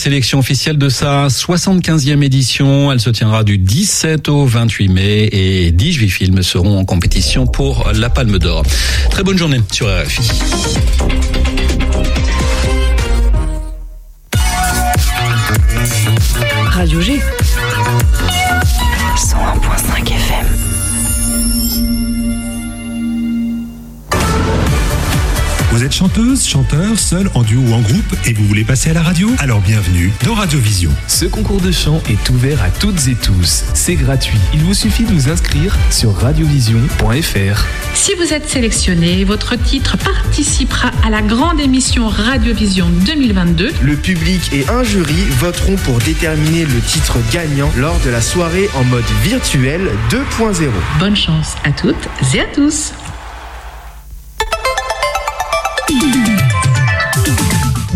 Sélection officielle de sa 75e édition. Elle se tiendra du 17 au 28 mai et 18 films seront en compétition pour la Palme d'Or. Très bonne journée sur RFI. Radio G. 101.5 FM. Êtes chanteuse, chanteur, seul, en duo ou en groupe et vous voulez passer à la radio? Alors bienvenue dans Radiovision. Ce concours de chant est ouvert à toutes et tous. C'est gratuit. Il vous suffit de vous inscrire sur radiovision.fr. Si vous êtes sélectionné, votre titre participera à la grande émission Radiovision 2022. Le public et un jury voteront pour déterminer le titre gagnant lors de la soirée en mode virtuel 2.0. Bonne chance à toutes et à tous.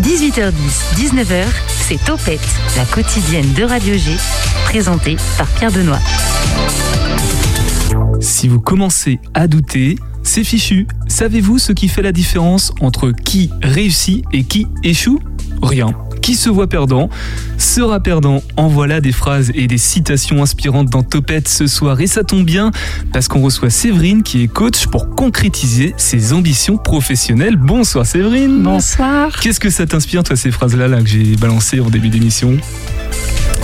18h10, 19h, c'est Topette, la quotidienne de Radio G, présentée par Pierre Benoît. Si vous commencez à douter, c'est fichu. Savez-vous ce qui fait la différence entre qui réussit et qui échoue? Rien. Qui se voit perdant sera perdant. En voilà des phrases et des citations inspirantes dans Topette ce soir. Et ça tombe bien parce qu'on reçoit Séverine qui est coach pour concrétiser ses ambitions professionnelles. Bonsoir Séverine. Bonsoir. Qu'est-ce que ça t'inspire toi ces phrases-là là, que j'ai balancées en début d'émission?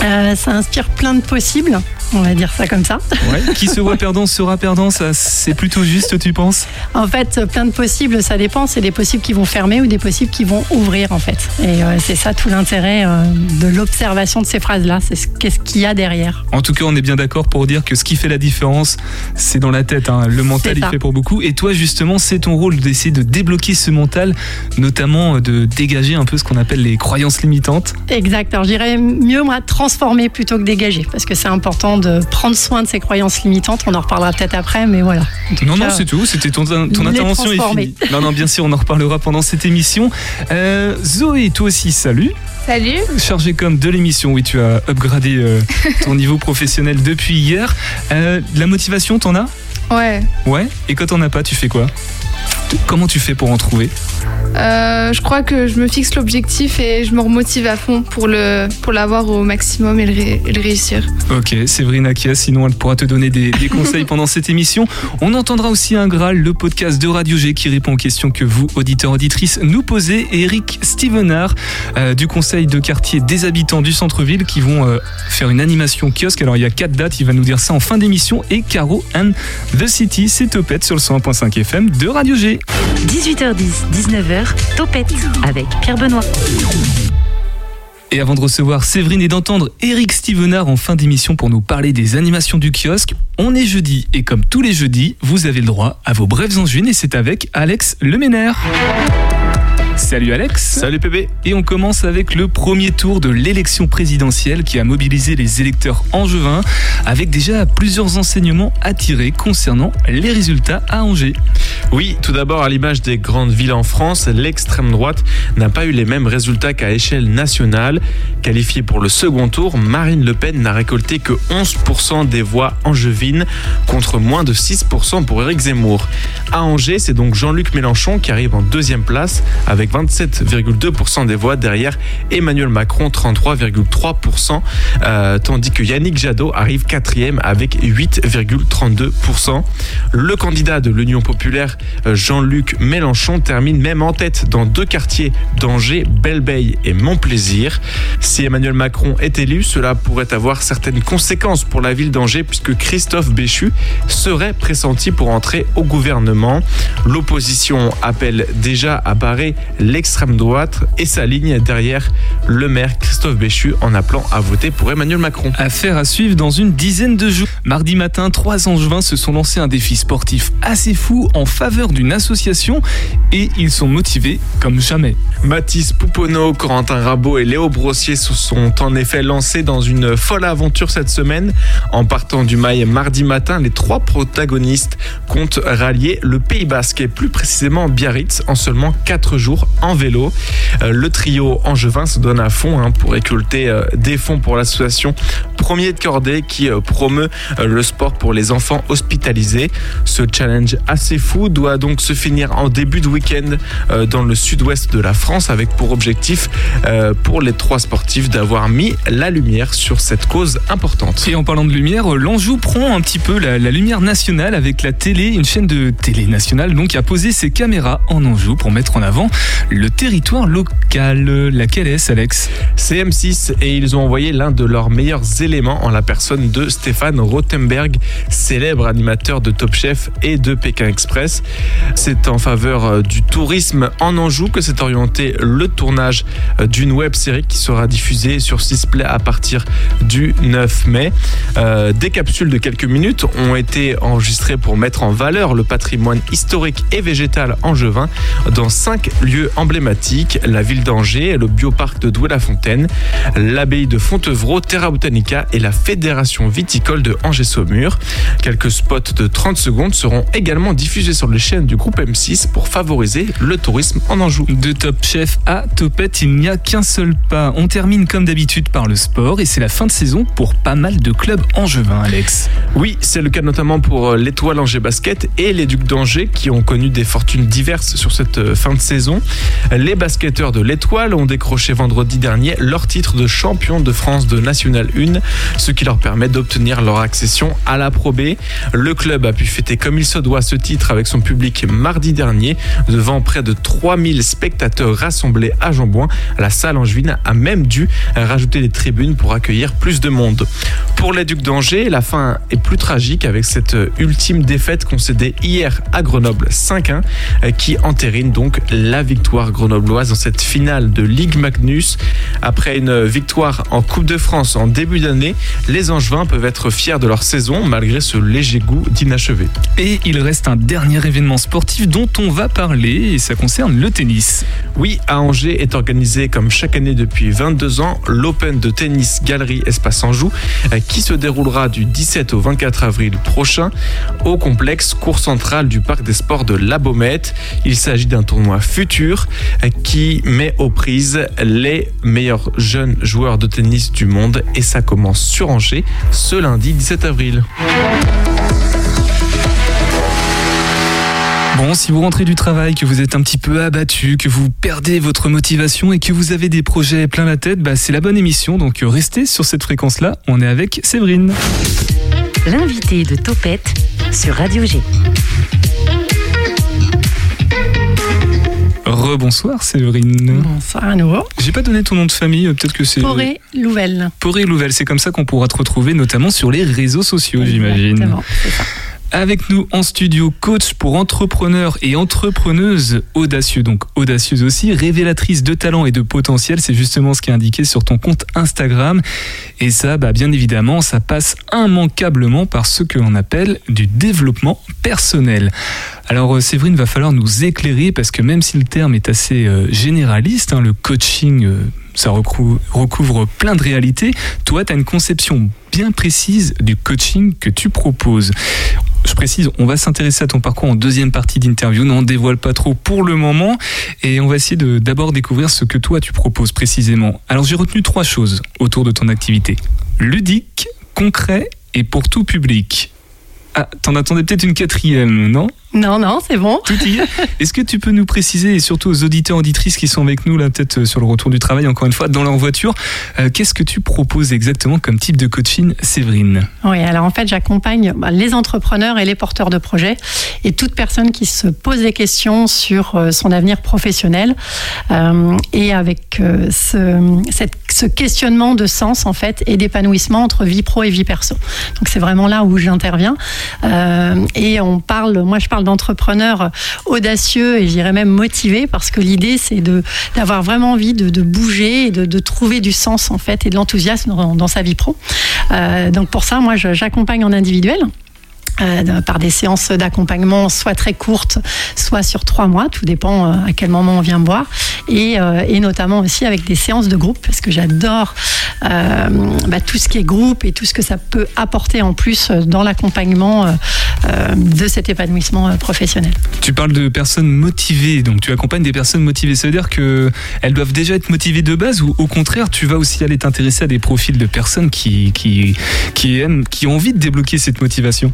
Euh, ça inspire plein de possibles, on va dire ça comme ça. Ouais. Qui se voit perdant sera perdant, ça c'est plutôt juste tu penses? En fait, plein de possibles, ça dépend. C'est des possibles qui vont fermer ou des possibles qui vont ouvrir en fait. Et euh, c'est ça tout l'intérêt euh, de l'observation de ces phrases-là. C'est ce qu'est-ce qu'il y a derrière. En tout cas, on est bien d'accord pour dire que ce qui fait la différence, c'est dans la tête. hein. Le mental, il fait pour beaucoup. Et toi, justement, c'est ton rôle d'essayer de débloquer ce mental, notamment euh, de dégager un peu ce qu'on appelle les croyances limitantes. Exact. Alors, je dirais mieux, moi, transformer plutôt que dégager. Parce que c'est important de prendre soin de ces croyances limitantes. On en reparlera peut-être après, mais voilà. Non, non, c'est tout. C'était ton, ton intervention est finie. Non, non, bien sûr, on en reparlera pendant cette émission. Euh, Zoé, toi aussi, salut. Salut. Chargé comme de l'émission, oui, tu as upgradé euh, ton niveau professionnel depuis hier. Euh, la motivation, t'en as? Ouais. Ouais? Et quand t'en as pas, tu fais quoi? Comment tu fais pour en trouver Euh, je crois que je me fixe l'objectif et je me remotive à fond pour le pour l'avoir au maximum et le, ré- et le réussir. Ok, Séverine Akia, sinon elle pourra te donner des, des conseils pendant cette émission. On entendra aussi un Graal, le podcast de Radio G qui répond aux questions que vous, auditeurs, auditrices, nous posez. Et Eric Stevenard euh, du conseil de quartier des habitants du centre-ville qui vont euh, faire une animation kiosque. Alors il y a quatre dates, il va nous dire ça en fin d'émission. Et Caro and The City, c'est Topette sur le 101.5 FM de Radio G. 18h10, 19h, Topette avec Pierre Benoît. Et avant de recevoir Séverine et d'entendre Eric Stevenard en fin d'émission pour nous parler des animations du kiosque, on est jeudi et comme tous les jeudis, vous avez le droit à vos brèves angines et c'est avec Alex Leménaire. Salut Alex. Salut PB. Et on commence avec le premier tour de l'élection présidentielle qui a mobilisé les électeurs angevins avec déjà plusieurs enseignements à tirer concernant les résultats à Angers. Oui, tout d'abord, à l'image des grandes villes en France, l'extrême droite n'a pas eu les mêmes résultats qu'à échelle nationale. Qualifiée pour le second tour, Marine Le Pen n'a récolté que 11% des voix angevines contre moins de 6% pour Éric Zemmour. À Angers, c'est donc Jean-Luc Mélenchon qui arrive en deuxième place avec 27,2% des voix derrière Emmanuel Macron 33,3%, euh, tandis que Yannick Jadot arrive quatrième avec 8,32%. Le candidat de l'Union populaire, euh, Jean-Luc Mélenchon, termine même en tête dans deux quartiers d'Angers, Belleveille et Montplaisir. Si Emmanuel Macron est élu, cela pourrait avoir certaines conséquences pour la ville d'Angers puisque Christophe Béchu serait pressenti pour entrer au gouvernement. L'opposition appelle déjà à barrer l'extrême droite et s'aligne derrière le maire Christophe Béchu en appelant à voter pour Emmanuel Macron. Affaire à suivre dans une dizaine de jours. Mardi matin, trois angevins se sont lancés un défi sportif assez fou en faveur d'une association et ils sont motivés comme jamais. Mathis Pouponneau, Corentin Rabot et Léo Brossier se sont en effet lancés dans une folle aventure cette semaine. En partant du mail mardi matin, les trois protagonistes comptent rallier le Pays Basque et plus précisément Biarritz en seulement 4 jours en vélo. Euh, le trio angevin se donne à fond hein, pour récolter euh, des fonds pour l'association Premier de Cordée qui euh, promeut le sport pour les enfants hospitalisés. Ce challenge assez fou doit donc se finir en début de week-end dans le sud-ouest de la France avec pour objectif pour les trois sportifs d'avoir mis la lumière sur cette cause importante. Et en parlant de lumière, l'Anjou prend un petit peu la, la lumière nationale avec la télé, une chaîne de télé nationale donc a posé ses caméras en Anjou pour mettre en avant le territoire local. Laquelle est-ce, Alex? C'est M6 et ils ont envoyé l'un de leurs meilleurs éléments en la personne de Stéphane Rothenberg, célèbre animateur de Top Chef et de Pékin Express. C'est en faveur euh, du tourisme en Anjou que s'est orienté le tournage euh, d'une web série qui sera diffusée sur Sisplay à partir du 9 mai. Euh, des capsules de quelques minutes ont été enregistrées pour mettre en valeur le patrimoine historique et végétal angevin dans cinq lieux emblématiques la ville d'Angers, le bioparc de Douai-la-Fontaine, l'abbaye de Fontevraud, Terra Botanica et la fédération viticole de Angers-Saumur. Quelques spots de 30 secondes seront également diffusés sur les chaînes du groupe M6 pour favoriser le tourisme en Anjou. De Top Chef à Topette, il n'y a qu'un seul pas. On termine comme d'habitude par le sport et c'est la fin de saison pour pas mal de clubs angevins, Alex. Oui, c'est le cas notamment pour euh, l'Étoile Angers Basket et les Ducs d'Angers qui ont connu des fortunes diverses sur cette euh, fin de saison. Les basketteurs de l'Étoile ont décroché vendredi dernier leur titre de champion de France de National 1, ce qui leur permet d'obtenir leur accession à la Pro B. Le club a pu fêter comme il se doit ce titre avec son public mardi dernier devant près de 3000 spectateurs rassemblés à Jambouin. La salle angevine a même dû rajouter des tribunes pour accueillir plus de monde. Pour les Ducs d'Angers, la fin est plus tragique avec cette ultime défaite concédée hier à Grenoble 5-1 euh, qui entérine donc la victoire grenobloise dans cette finale de Ligue Magnus. Après une victoire en Coupe de France en début d'année, les Angevins peuvent être fiers de leur saison malgré ce léger goût d'inachevé. Et il reste un dernier événement sportif dont on va parler et ça concerne le tennis. Oui, à Angers est organisé comme chaque année depuis 22 ans l'Open de tennis Galerie Espace Anjou euh, qui se déroulera du 17 au 24 avril prochain au complexe cours central du parc des sports de La Baumette. Il s'agit d'un tournoi futur qui met aux prises les meilleurs jeunes joueurs de tennis du monde et ça commence sur Angers ce lundi 17 avril. Bon, si vous rentrez du travail, que vous êtes un petit peu abattu, que vous perdez votre motivation et que vous avez des projets plein la tête, bah c'est la bonne émission. Donc restez sur cette fréquence-là. On est avec Séverine. L'invité de Topette sur Radio G. Rebonsoir Séverine. Bonsoir à nouveau. J'ai pas donné ton nom de famille, euh, peut-être que c'est. Poré Louvel. Poré Louvel, c'est comme ça qu'on pourra te retrouver, notamment sur les réseaux sociaux, j'imagine. Exactement, c'est ça. Avec nous en studio, coach pour entrepreneurs et entrepreneuses audacieux, donc audacieuse aussi, révélatrice de talent et de potentiel, c'est justement ce qui est indiqué sur ton compte Instagram. Et ça, bah, bien évidemment, ça passe immanquablement par ce que l'on appelle du développement personnel. Alors euh, Séverine, va falloir nous éclairer parce que même si le terme est assez euh, généraliste, hein, le coaching, euh, ça recou- recouvre plein de réalités, toi, tu as une conception bien précise du coaching que tu proposes. Je précise, on va s'intéresser à ton parcours en deuxième partie d'interview. N'en dévoile pas trop pour le moment. Et on va essayer de d'abord découvrir ce que toi tu proposes précisément. Alors j'ai retenu trois choses autour de ton activité. Ludique, concret et pour tout public. Ah, t'en attendais peut-être une quatrième, non? Non, non, c'est bon. Tout y est. Est-ce que tu peux nous préciser, et surtout aux auditeurs auditrices qui sont avec nous, là, peut-être euh, sur le retour du travail, encore une fois, dans leur voiture, euh, qu'est-ce que tu proposes exactement comme type de coaching, Séverine? Oui, alors en fait, j'accompagne bah, les entrepreneurs et les porteurs de projets et toute personne qui se pose des questions sur euh, son avenir professionnel euh, et avec ce, cette- ce questionnement de sens en fait et d'épanouissement entre vie pro et vie perso. Donc c'est vraiment là où j'interviens et on parle, moi je parle d'entrepreneurs audacieux et je dirais même motivés parce que l'idée c'est de d'avoir vraiment envie de, bouger et de, trouver du sens en fait et de l'enthousiasme dans, sa vie pro. Euh, donc pour ça, moi j'accompagne en individuel. Euh, par des séances d'accompagnement, soit très courtes, soit sur trois mois, tout dépend euh, à quel moment on vient me voir, et, euh, et notamment aussi avec des séances de groupe, parce que j'adore bah, tout ce qui est groupe et tout ce que ça peut apporter en plus dans l'accompagnement de cet épanouissement professionnel. Tu parles de personnes motivées, donc tu accompagnes des personnes motivées. Ça veut dire qu'elles doivent déjà être motivées de base ou au contraire, tu vas aussi aller t'intéresser à des profils de personnes qui, qui, qui aiment, qui ont envie de débloquer cette motivation?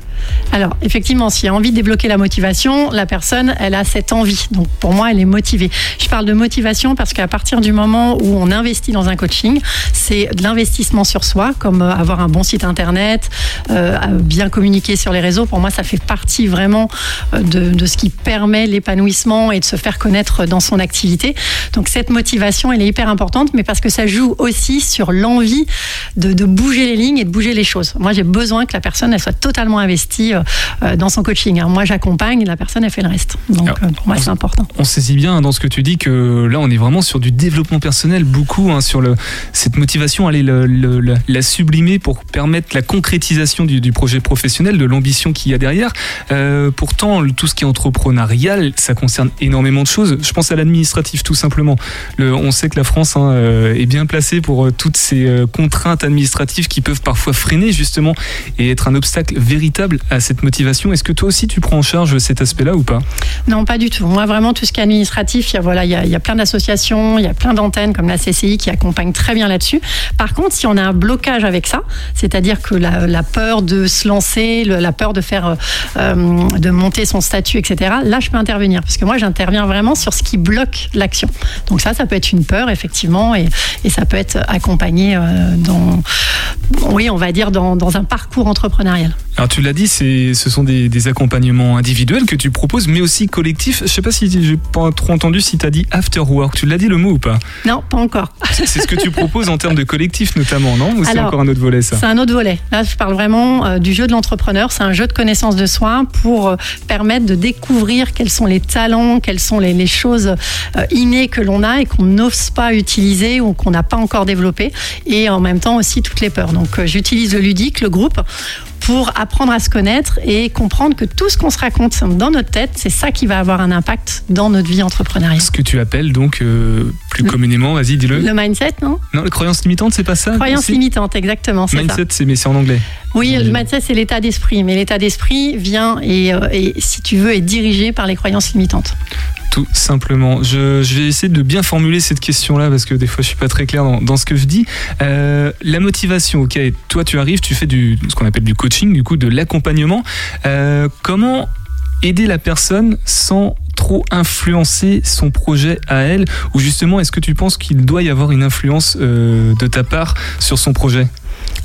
Alors, effectivement, s'il y a envie de débloquer la motivation, la personne, elle a cette envie. Donc, pour moi, elle est motivée. Je parle de motivation parce qu'à partir du moment où on investit dans un coaching, c'est de l'investissement sur soi, comme euh, avoir un bon site internet, euh, bien communiquer sur les réseaux. Pour moi, ça fait partie vraiment euh, de, ce qui permet l'épanouissement et de se faire connaître dans son activité. Donc, cette motivation, elle est hyper importante, mais parce que ça joue aussi sur l'envie de, de bouger les lignes et de bouger les choses. Moi, j'ai besoin que la personne, elle soit totalement investie euh, euh, dans son coaching. Alors, moi, j'accompagne, la personne, elle fait le reste. Donc, Alors, euh, pour moi, c'est important. On saisit bien dans ce que tu dis que là, on est vraiment sur du développement personnel, beaucoup hein, sur le, cette motivation, aller le- le- le- la sublimer pour permettre la concrétisation du, du projet professionnel, de l'ambition qu'il y a derrière. Euh, pourtant, tout ce qui est entrepreneurial, ça concerne énormément de choses. Je pense à l'administratif, tout simplement. Le- on sait que la France hein, est bien placée pour toutes ces contraintes administratives qui peuvent parfois freiner justement et être un obstacle véritable à cette motivation. Est-ce que toi aussi tu prends en charge cet aspect-là ou pas? Non, pas du tout. Moi, vraiment, tout ce qui est administratif, il y a, voilà, il y a, il y a plein d'associations, il y a plein d'antennes comme la CCI qui accompagnent très bien là-dessus. Par contre, si on a un blocage avec ça, c'est-à-dire que la, la peur de se lancer, le- la peur de faire, euh, euh, de monter son statut, etc. Là, je peux intervenir parce que moi, j'interviens vraiment sur ce qui bloque l'action. Donc ça, ça peut être une peur effectivement, et, et ça peut être accompagné euh, dans, oui, on va dire dans, dans un parcours entrepreneurial. Alors tu l'as dit, ce sont des, des accompagnements individuels que tu proposes, mais aussi collectifs. Je sais pas si j'ai pas trop entendu si tu as dit after work. Tu l'as dit le mot ou pas? Non, pas encore. C'est ce que tu proposes en termes de collectif notamment, non? Ou c'est encore un autre volet ça? C'est un autre volet. Là, je parle vraiment euh, du jeu de l'entrepreneur. C'est un jeu de connaissance de soi pour euh, permettre de découvrir quels sont les talents, quelles sont les, les choses euh, innées que l'on a et qu'on n'ose pas utiliser ou qu'on n'a pas encore développé. Et en même temps aussi toutes les peurs. Donc, j'utilise le ludique, le groupe pour apprendre à se connaître et comprendre que tout ce qu'on se raconte dans notre tête, c'est ça qui va avoir un impact dans notre vie entrepreneuriale. Ce que tu appelles donc euh, plus communément, vas-y dis-le. Le mindset, non? Non, les croyances limitantes, c'est pas ça Croyance aussi limitante, exactement. Mindset, c'est mais c'est en anglais. Oui, le mindset, c'est l'état d'esprit. Mais l'état d'esprit vient et, euh, et, si tu veux, est dirigé par les croyances limitantes. Tout simplement. Je, vais essayer de bien formuler cette question-là parce que des fois je suis pas très clair dans, ce que je dis. Euh, la motivation, ok. Toi, tu arrives, tu fais ce qu'on appelle du coaching, du coup de l'accompagnement. Euh, comment aider la personne sans trop influencer son projet à elle? Ou justement est-ce que tu penses qu'il doit y avoir une influence euh, de ta part sur son projet?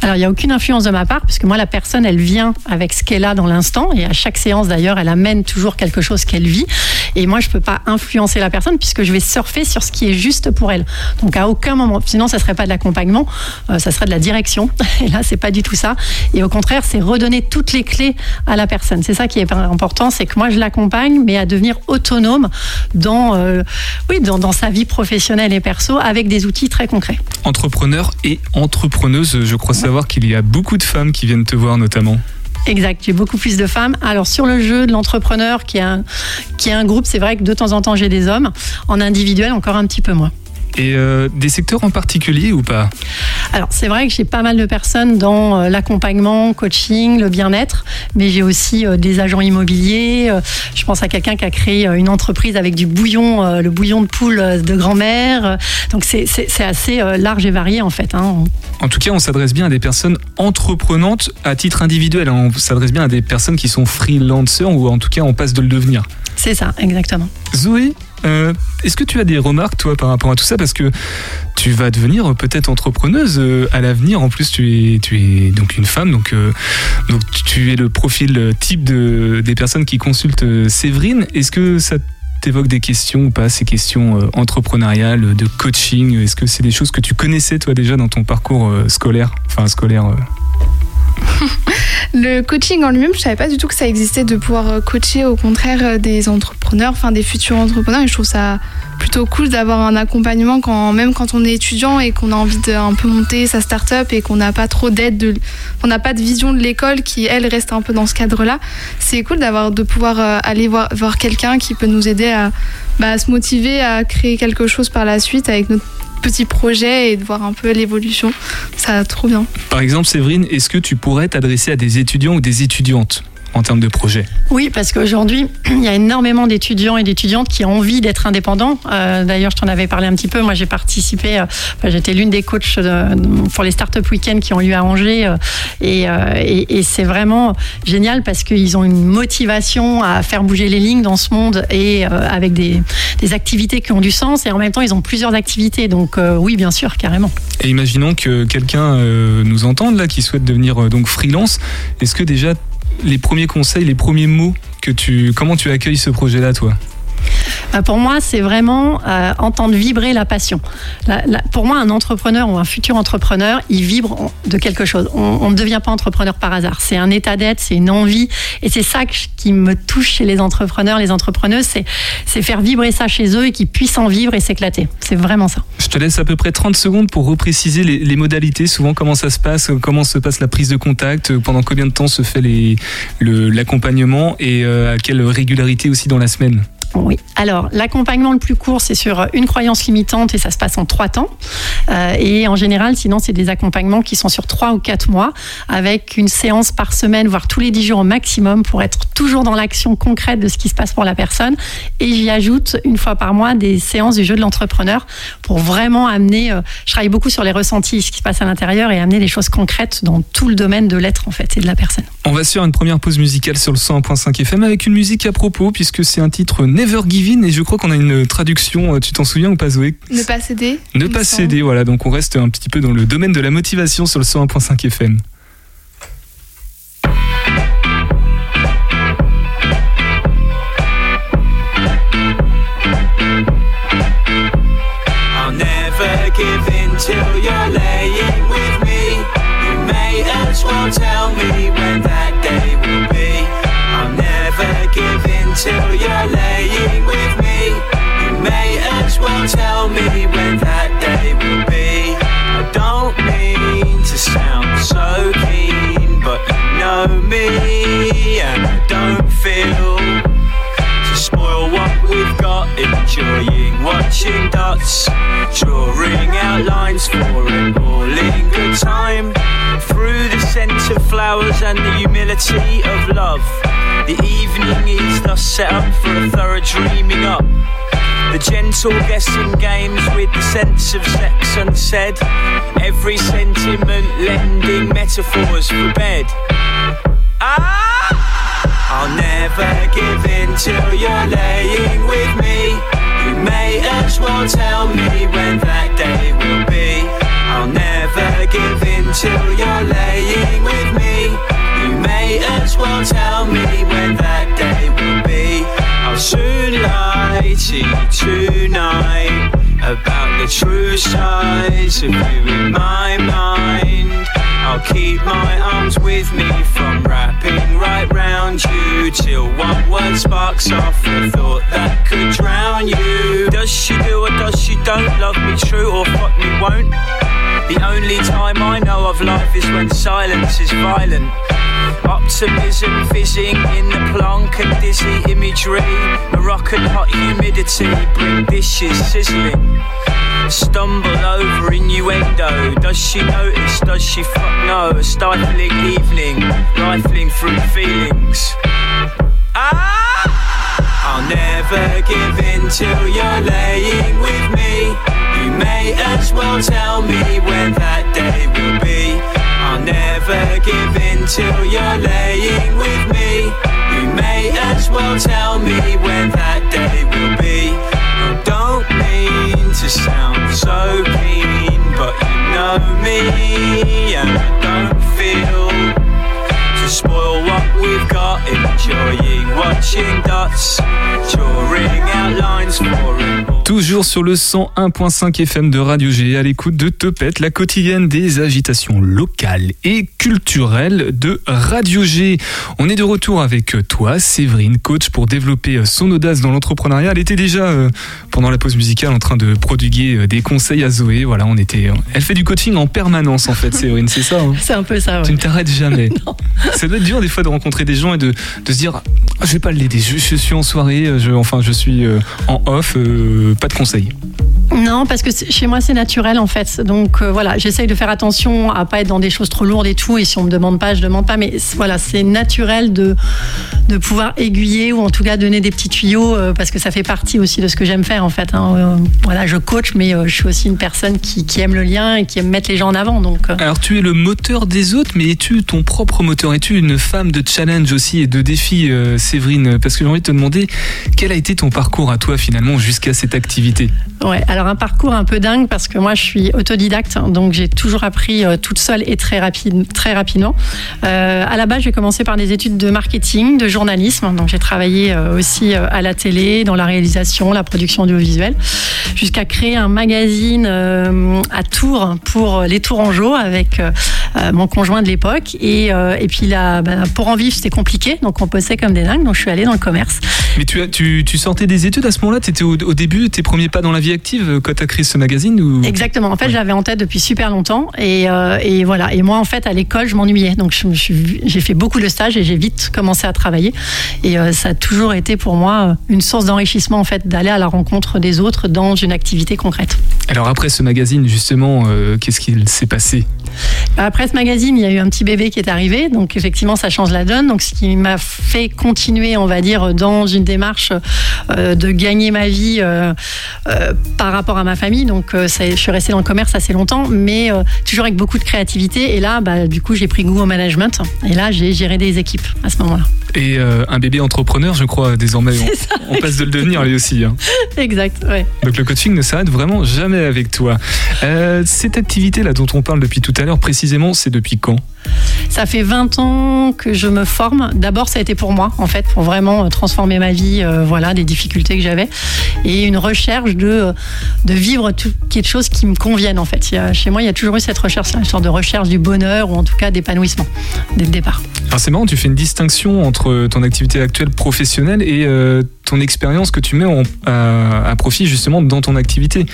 Alors, il n'y a aucune influence de ma part, puisque moi, la personne, elle vient avec ce qu'elle a dans l'instant. Et à chaque séance, d'ailleurs, elle amène toujours quelque chose qu'elle vit. Et moi, je peux pas influencer la personne, puisque je vais surfer sur ce qui est juste pour elle. Donc, à aucun moment, sinon, ça serait pas de l'accompagnement, euh, ça serait de la direction. Et là, c'est pas du tout ça. Et au contraire, c'est redonner toutes les clés à la personne. C'est ça qui est important, c'est que moi, je l'accompagne, mais à devenir autonome dans, euh, oui, dans, dans sa vie professionnelle et perso, avec des outils très concrets. Entrepreneur et entrepreneuse, je crois savoir qu'il y a beaucoup de femmes qui viennent te voir notamment. Exact, j'ai beaucoup plus de femmes. Alors sur le jeu de l'entrepreneur qui est un, qui est un groupe, c'est vrai que de temps en temps j'ai des hommes. En individuel, encore un petit peu moins. Et euh, des secteurs en particulier ou pas? Alors c'est vrai que j'ai pas mal de personnes dans euh, l'accompagnement, coaching, le bien-être, mais j'ai aussi euh, des agents immobiliers. Je pense à quelqu'un qui a créé une entreprise avec du bouillon, le bouillon de poule de grand-mère. Donc c'est assez large et varié en fait. hein. En tout cas, on s'adresse bien à des personnes entreprenantes à titre individuel. hein. On s'adresse bien à des personnes qui sont freelancers ou en tout cas on passe de le devenir. C'est ça, exactement. Zoé, euh, est-ce que tu as des remarques toi par rapport à tout ça? Parce que tu vas devenir peut-être entrepreneuse euh, à l'avenir. En plus, tu es, tu es donc une femme, donc, euh, donc tu es le profil type de, des personnes qui consultent Séverine. Est-ce que ça t'évoque des questions ou pas, ces questions entrepreneuriales, de coaching? Est-ce que c'est des choses que tu connaissais toi déjà dans ton parcours scolaire? Enfin, scolaire. Le coaching en lui-même, je savais pas du tout que ça existait de pouvoir euh, coacher au contraire euh, des entrepreneurs, enfin des futurs entrepreneurs. Et je trouve ça plutôt cool d'avoir un accompagnement quand même quand on est étudiant et qu'on a envie de un peu monter sa start-up et qu'on n'a pas trop d'aide, de, on n'a pas de vision de l'école qui elle reste un peu dans ce cadre-là. C'est cool d'avoir de pouvoir euh, aller voir, voir quelqu'un qui peut nous aider à, bah, à se motiver à créer quelque chose par la suite avec notre petit projet et de voir un peu l'évolution. Ça trop bien. Par exemple, Séverine, est-ce que tu pourrais t'adresser à des étudiants ou des étudiantes? En termes de projet Oui, parce qu'aujourd'hui, il y a énormément d'étudiants et d'étudiantes qui ont envie d'être indépendants. Euh, D'ailleurs, je t'en avais parlé un petit peu. Moi, j'ai participé, euh, enfin, j'étais l'une des coachs de, pour les Startup Weekend qui ont lieu à Angers. euh, et euh, et, et c'est vraiment génial parce qu'ils ont une motivation à faire bouger les lignes dans ce monde et euh, avec des, des activités qui ont du sens. Et en même temps, ils ont plusieurs activités. Donc, euh, oui, bien sûr, carrément. Et imaginons que quelqu'un euh, nous entende là, qui souhaite devenir euh, donc freelance. Est-ce que déjà les premiers conseils, les premiers mots que tu, comment tu accueilles ce projet-là, toi? Pour moi, c'est vraiment euh, entendre vibrer la passion. Pour moi, un entrepreneur ou un futur entrepreneur, il vibre de quelque chose. On, ne devient pas entrepreneur par hasard. C'est un état d'être, c'est une envie. Et c'est ça qui me touche chez les entrepreneurs, les entrepreneuses, c'est faire vibrer ça chez eux et qu'ils puissent en vivre et s'éclater. C'est vraiment ça. Je te laisse à peu près 30 secondes pour repréciser les, modalités, souvent comment ça se passe, euh, comment se passe la prise de contact, euh, pendant combien de temps se fait l'accompagnement et euh, à quelle régularité aussi dans la semaine? Oui. Alors, l'accompagnement le plus court, c'est sur une croyance limitante et ça se passe en trois temps. Euh, et en général, sinon, c'est des accompagnements qui sont sur trois ou quatre mois avec une séance par semaine, voire tous les dix jours au maximum pour être toujours dans l'action concrète de ce qui se passe pour la personne. Et j'y ajoute une fois par mois des séances du jeu de l'entrepreneur pour vraiment amener, euh, je travaille beaucoup sur les ressentis, ce qui se passe à l'intérieur et amener des choses concrètes dans tout le domaine de l'être en fait et de la personne. On va se faire une première pause musicale sur le 101.5 FM avec une musique à propos puisque c'est un titre Never Give In et je crois qu'on a une traduction, euh, tu t'en souviens ou pas Zoé? Ne pas céder. Ne pas semble. céder, voilà, donc on reste un petit peu dans le domaine de la motivation sur le 101.5 FM. I'll never give in till you're laying with me. You may as well tell me when that day will be. I'll never give in till you're laying tell me when that day will be. I don't mean to sound so keen, but you know me, and I don't feel to spoil what we've got. Enjoying watching dots, drawing outlines for an all-in good time. Through the scent of flowers and the humility of love, the evening is thus set up for a thorough dreaming up. The gentle guessing games with the sense of sex unsaid. Every sentiment lending metaphors for bed. Ah! I'll never give in till you're laying with me. You may as well tell me when that day will be. I'll never give in till you're laying with me. You may as well tell me when that day will be. I'll soon lie you tonight about the true size of you in my mind. I'll keep my arms with me from wrapping right round you till one word sparks off a thought that could drown you. Does she do or does she don't love me true or fuck me won't? The only time I know of life is when silence is violent. Optimism fizzing in the plonk and dizzy imagery. Moroccan hot humidity bring dishes sizzling. Stumble over innuendo. Does she notice? Does she fuck no? A stifling evening, rifling through feelings. Ah! I'll never give in till you're laying with me. You may as well tell me when that day will be. I'll never give in till you're laying with me. You may as well tell me when that day will be. I don't mean to sound so keen, know me, and I don't feel to spoil what we've got. Enjoying watching dots, drawing outlines for it. Toujours sur le 101.5 FM de Radio G, à l'écoute de Topette, la quotidienne des agitations locales et culturelles de Radio G. On est de retour avec toi, Séverine, coach pour développer son audace dans l'entrepreneuriat. Elle était déjà euh, pendant la pause musicale en train de prodiguer euh, des conseils à Zoé. Voilà, on était. euh, Elle fait du coaching en permanence en fait, Séverine, c'est ça. hein? C'est un peu ça, ouais. Tu ne t'arrêtes jamais. Ça doit être dur des fois de rencontrer des gens et de, de se dire ah, je vais pas l'aider, je, je suis en soirée, je, enfin je suis euh, en off, euh, pas de conseils. Non, parce que chez moi c'est naturel en fait. Donc euh, voilà, j'essaye de faire attention à pas être dans des choses trop lourdes et tout. Et si on me demande pas, je demande pas. Mais voilà, c'est naturel de de pouvoir aiguiller ou en tout cas donner des petits tuyaux euh, parce que ça fait partie aussi de ce que j'aime faire en fait. hein. Euh, voilà, je coach, mais euh, je suis aussi une personne qui, qui aime le lien et qui aime mettre les gens en avant. Donc euh, Alors tu es le moteur des autres, mais es-tu ton propre moteur? Es-tu une femme de challenge aussi et de défi, euh, Séverine Parce que j'ai envie de te demander quel a été ton parcours à toi finalement jusqu'à cette activité? Ouais, alors un parcours un peu dingue parce que moi je suis autodidacte, donc j'ai toujours appris euh, toute seule et très, rapide, très rapidement. Euh, à la base, j'ai commencé par des études de marketing, de journalisme, donc j'ai travaillé euh, aussi euh, à la télé, dans la réalisation, la production audiovisuelle, jusqu'à créer un magazine à Tours pour les Tourangeaux avec mon conjoint de l'époque. Et, et puis là, bah, pour en vivre, c'était compliqué, donc on bossait comme des dingues, donc je suis allée dans le commerce. Mais tu, as, tu, tu sortais des études à ce moment-là? Tu étais au, au début, tes premiers pas dans la vie active euh, quand tu as créé ce magazine ou... Exactement. En fait, j'avais en tête depuis super longtemps. Et, euh, et voilà. Et moi, en fait, à l'école, je m'ennuyais. Donc, j'ai fait beaucoup de stages et j'ai vite commencé à travailler. Et euh, ça a toujours été pour moi une source d'enrichissement, en fait, d'aller à la rencontre des autres dans une activité concrète. Alors après ce magazine, justement, euh, qu'est-ce qu'il s'est passé? Après ce magazine, il y a eu un petit bébé qui est arrivé, donc effectivement, ça change la donne. Donc, ce qui m'a fait continuer, on va dire, dans une démarche euh, de gagner ma vie euh, euh, par rapport à ma famille. Donc, ça- je suis restée dans le commerce assez longtemps, mais toujours avec beaucoup de créativité. Et là, bah, du coup, j'ai pris goût au management. Et là, j'ai géré des équipes à ce moment-là. Et un bébé entrepreneur, je crois, désormais, on, C'est ça, on passe de le devenir lui aussi. hein. exact. Ouais. Donc le coaching ne s'arrête vraiment jamais avec toi. Cette activité-là dont on parle depuis tout à l'heure, précisément, c'est depuis quand? Ça fait 20 ans que je me forme. D'abord, ça a été pour moi, en fait, pour vraiment euh, transformer ma vie, euh, voilà, des difficultés que j'avais, et une recherche de, euh, de vivre tout, quelque chose qui me convienne, en fait. Il y a- chez moi, il y a toujours eu cette recherche, une sorte de recherche du bonheur, ou en tout cas d'épanouissement, dès le départ. Alors c'est marrant, tu fais une distinction entre ton activité actuelle professionnelle et euh, ton expérience que tu mets en- à, à profit justement dans ton activité.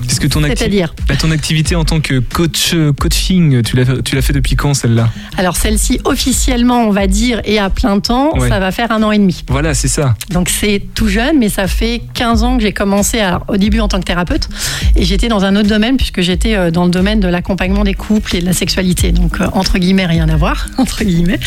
Parce que ton, acti- bah, ton activité en tant que coach coaching, tu l'as tu l'as fait depuis quand celle-là Alors, celle-ci, officiellement, on va dire, et à plein temps, Ouais. ça va faire un an et demi. Voilà, c'est ça. Donc c'est tout jeune, mais ça fait 15 ans que j'ai commencé au début en tant que thérapeute et j'étais dans un autre domaine puisque j'étais euh, dans le domaine de l'accompagnement des couples et de la sexualité. Donc euh, entre guillemets rien à voir entre guillemets.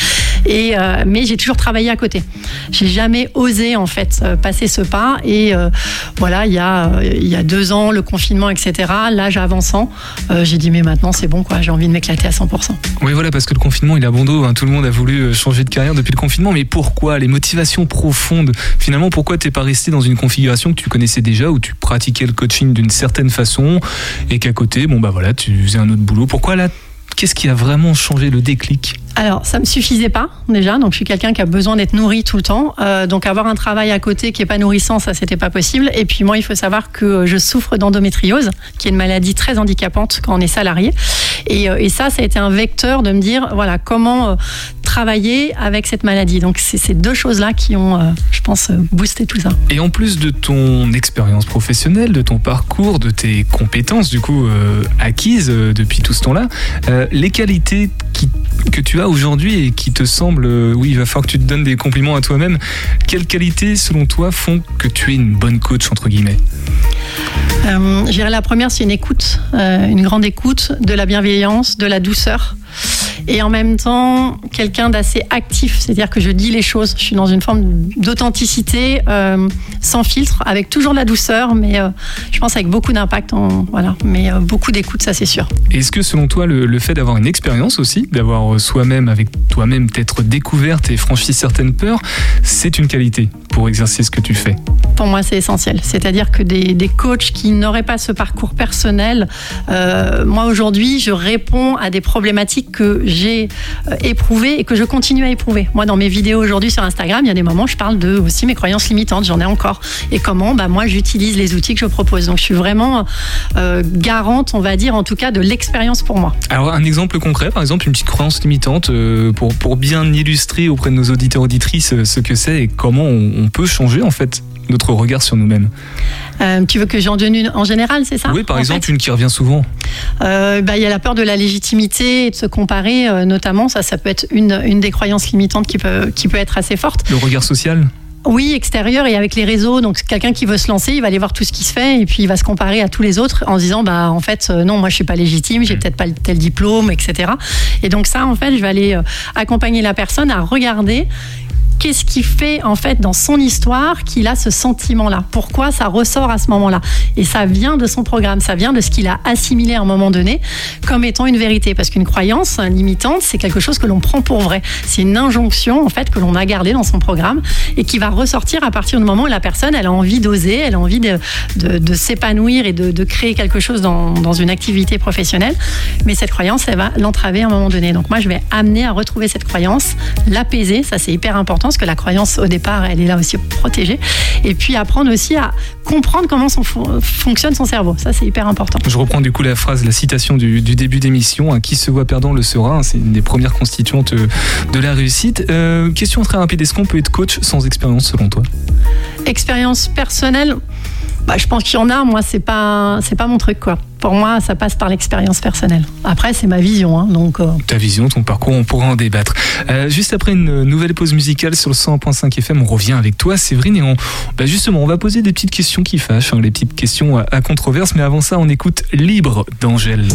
Et euh, mais j'ai toujours travaillé à côté. J'ai jamais osé en fait passer ce pas et euh, voilà il y a il y a deux ans le confinement etc. L'âge avançant, euh, j'ai dit mais maintenant c'est bon quoi, j'ai envie de m'éclater à 100%. Oui, voilà, parce que le confinement, il a bon dos. hein. Tout le monde a voulu euh, changer de carrière depuis le confinement. Mais pourquoi? Les motivations profondes. Finalement, pourquoi t'es pas resté dans une configuration que tu connaissais déjà, où tu pratiquais le coaching d'une certaine façon, et qu'à côté, bon bah voilà, tu faisais un autre boulot? Pourquoi là Qu'est-ce qui a vraiment changé le déclic? Alors, ça me suffisait pas déjà. Donc, je suis quelqu'un qui a besoin d'être nourri tout le temps. Euh, donc, avoir un travail à côté qui est pas nourrissant, ça, c'était pas possible. Et puis, moi, il faut savoir que je souffre d'endométriose, qui est une maladie très handicapante quand on est salarié. Et, euh, ça, ça a été un vecteur de me dire, voilà, comment euh, travailler avec cette maladie. Donc, c'est ces deux choses-là qui ont, euh, je pense, euh, boosté tout ça. Et en plus de ton expérience professionnelle, de ton parcours, de tes compétences du coup euh, acquises euh, depuis tout ce temps-là, euh, les qualités que tu as aujourd'hui et qui te semblent, euh, oui, il va falloir que tu te donnes des compliments à toi-même. Quelles qualités, selon toi, font que tu es une bonne coach entre guillemets? Euh, la première, c'est une écoute, euh, une grande écoute, de la bienveillance, de la douceur. Et en même temps, quelqu'un d'assez actif, c'est-à-dire que je dis les choses. Je suis dans une forme d'authenticité, euh, sans filtre, avec toujours de la douceur, mais euh, je pense avec beaucoup d'impact. Voilà, mais euh, beaucoup d'écoute, ça c'est sûr. Est-ce que selon toi, le, le fait d'avoir une expérience aussi, d'avoir soi-même, avec toi-même, peut-être découverte et franchi certaines peurs, c'est une qualité? Pour exercer ce que tu fais pour moi, c'est essentiel. C'est-à-dire que des, des, coachs qui n'auraient pas ce parcours personnel, euh, moi aujourd'hui, je réponds à des problématiques que j'ai euh, éprouvées et que je continue à éprouver. Moi, dans mes vidéos aujourd'hui sur Instagram, il y a des moments où je parle de aussi mes croyances limitantes, j'en ai encore. Et comment, bah, moi, j'utilise les outils que je propose. Donc, je suis vraiment euh, garante, on va dire, en tout cas, de l'expérience pour moi. Alors, un exemple concret, par exemple, une petite croyance limitante euh, pour, pour bien illustrer auprès de nos auditeurs auditrices ce que c'est et comment on, on peut changer en fait notre regard sur nous-mêmes. Euh, tu veux que j'en donne une en général, c'est ça Oui, par exemple, fait une qui revient souvent. Euh, bah, il y a la peur de la légitimité et de se comparer, euh, notamment. Ça, ça peut être une, une des croyances limitantes qui peut, qui peut être assez forte. Le regard social oui, extérieur et avec les réseaux. Donc, quelqu'un qui veut se lancer, il va aller voir tout ce qui se fait et puis il va se comparer à tous les autres en se disant, bah, en fait, euh, non, moi, je suis pas légitime, j'ai peut-être pas tel diplôme, etc. Et donc, ça, en fait, je vais aller accompagner la personne à regarder qu'est-ce qui fait en fait dans son histoire qu'il a ce sentiment-là? Pourquoi ça ressort à ce moment-là? Et ça vient de son programme, ça vient de ce qu'il a assimilé à un moment donné comme étant une vérité. Parce qu'une croyance limitante, c'est quelque chose que l'on prend pour vrai. C'est une injonction en fait que l'on a gardée dans son programme et qui va ressortir à partir du moment où la personne a envie d'oser, elle a envie de, s'épanouir et de, créer quelque chose dans une activité professionnelle. Mais cette croyance, elle va l'entraver à un moment donné. Donc moi, je vais amener à retrouver cette croyance, l'apaiser. Ça, c'est hyper important parce que la croyance au départ, elle est là aussi pour protéger. Et puis apprendre aussi à comprendre comment son, fonctionne son cerveau. Ça, c'est hyper important. Je reprends du coup la phrase, la citation du, du début d'émission. Hein, qui se voit perdant le sera. C'est une des premières constituantes de la réussite. Euh, question très rapide. Est-ce qu'on peut être coach sans expérience selon toi? Expérience personnelle bah, je pense qu'il y en a. Moi, c'est pas, c'est pas mon truc, quoi. Pour moi, ça passe par l'expérience personnelle. Après, c'est ma vision, hein, donc. Euh... Ta vision, ton parcours, on pourra en débattre. Euh, juste après une nouvelle pause musicale sur le 100.5 FM, on revient avec toi, Séverine, et on, bah justement, on va poser des petites questions qui fâchent, hein, les petites questions à, à, controverse. Mais avant ça, on écoute Libre d'Angèle.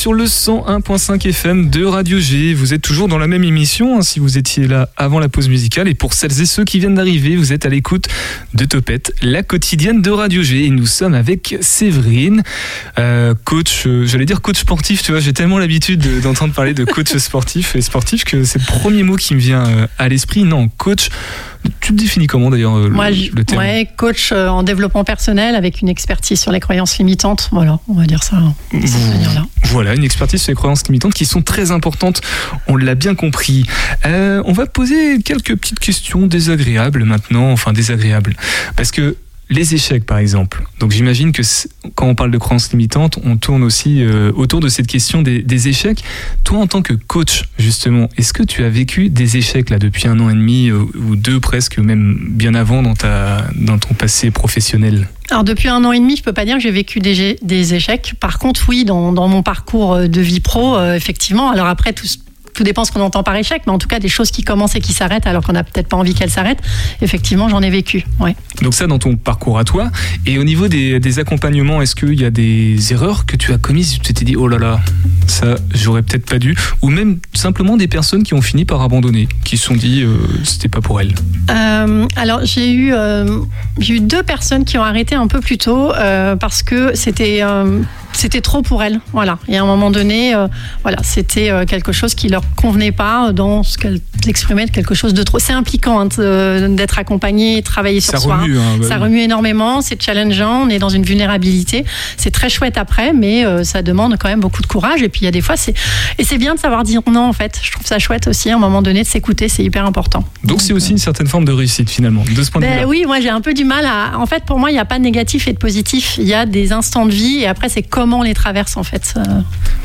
Sur le 101.5 FM de Radio G. Vous êtes toujours dans la même émission hein, si vous étiez là avant la pause musicale. Et pour celles et ceux qui viennent d'arriver, vous êtes à l'écoute de Topette, la quotidienne de Radio G. Et nous sommes avec Séverine, euh, coach, euh, j'allais dire coach sportif, tu vois, j'ai tellement l'habitude de- d'entendre parler de coach sportif et sportif que c'est le premier mot qui me vient euh, à l'esprit. Non, coach Tu te définis comment d'ailleurs euh, le, Moi, le terme ouais, coach euh, en développement personnel avec une expertise sur les croyances limitantes. Voilà, on va dire ça hein. Voilà, une expertise sur les croyances limitantes qui sont très importantes, on l'a bien compris. Euh, on va poser quelques petites questions désagréables maintenant, enfin désagréables. Parce que les échecs, par exemple. Donc j'imagine que quand on parle de croyances limitantes, on tourne aussi euh, autour de cette question des, échecs. Toi, en tant que coach, justement, est-ce que tu as vécu des échecs là depuis un an et demi euh, ou deux presque, même bien avant dans, ta, dans ton passé professionnel? Alors depuis un an et demi, je peux pas dire que j'ai vécu des, des échecs. Par contre, oui, dans, dans mon parcours euh, de vie pro, effectivement. Alors après, tout, tout dépend ce qu'on entend par échec, mais en tout cas, des choses qui commencent et qui s'arrêtent alors qu'on n'a peut-être pas envie qu'elles s'arrêtent. Effectivement, j'en ai vécu. Ouais. Donc ça dans ton parcours à toi. Et au niveau des, des accompagnements, est-ce qu'il y a des erreurs que tu as commises Tu t'es dit, oh là là, ça, j'aurais peut-être pas dû. Ou même simplement des personnes qui ont fini par abandonner, qui se sont dit, euh, c'était pas pour elles? Euh, alors j'ai eu euh, j'ai eu deux personnes qui ont arrêté un peu plus tôt euh, parce que c'était c'était trop pour elles. Voilà. Et à un moment donné, euh, voilà, c'était euh, quelque chose qui leur convenait pas dans ce qu'elles exprimaient quelque chose de trop. C'est impliquant hein, d'être accompagné, travailler sur Ça soi. remue, hein, bah ça oui. remue énormément, c'est challengeant, on est dans une vulnérabilité. C'est très chouette après, mais euh, ça demande quand même beaucoup de courage. Et puis il y a des fois, c'est et c'est bien de savoir dire non en fait. Je trouve ça chouette aussi à un moment donné de s'écouter, c'est hyper important. Donc c'est aussi une certaine forme de réussite finalement, de ce point de Ben vue-là. oui, moi j'ai un peu du mal à. En fait, pour moi, il n'y a pas de négatif et de positif. Il y a des instants de vie et après, c'est comment on les traverse en fait. Euh,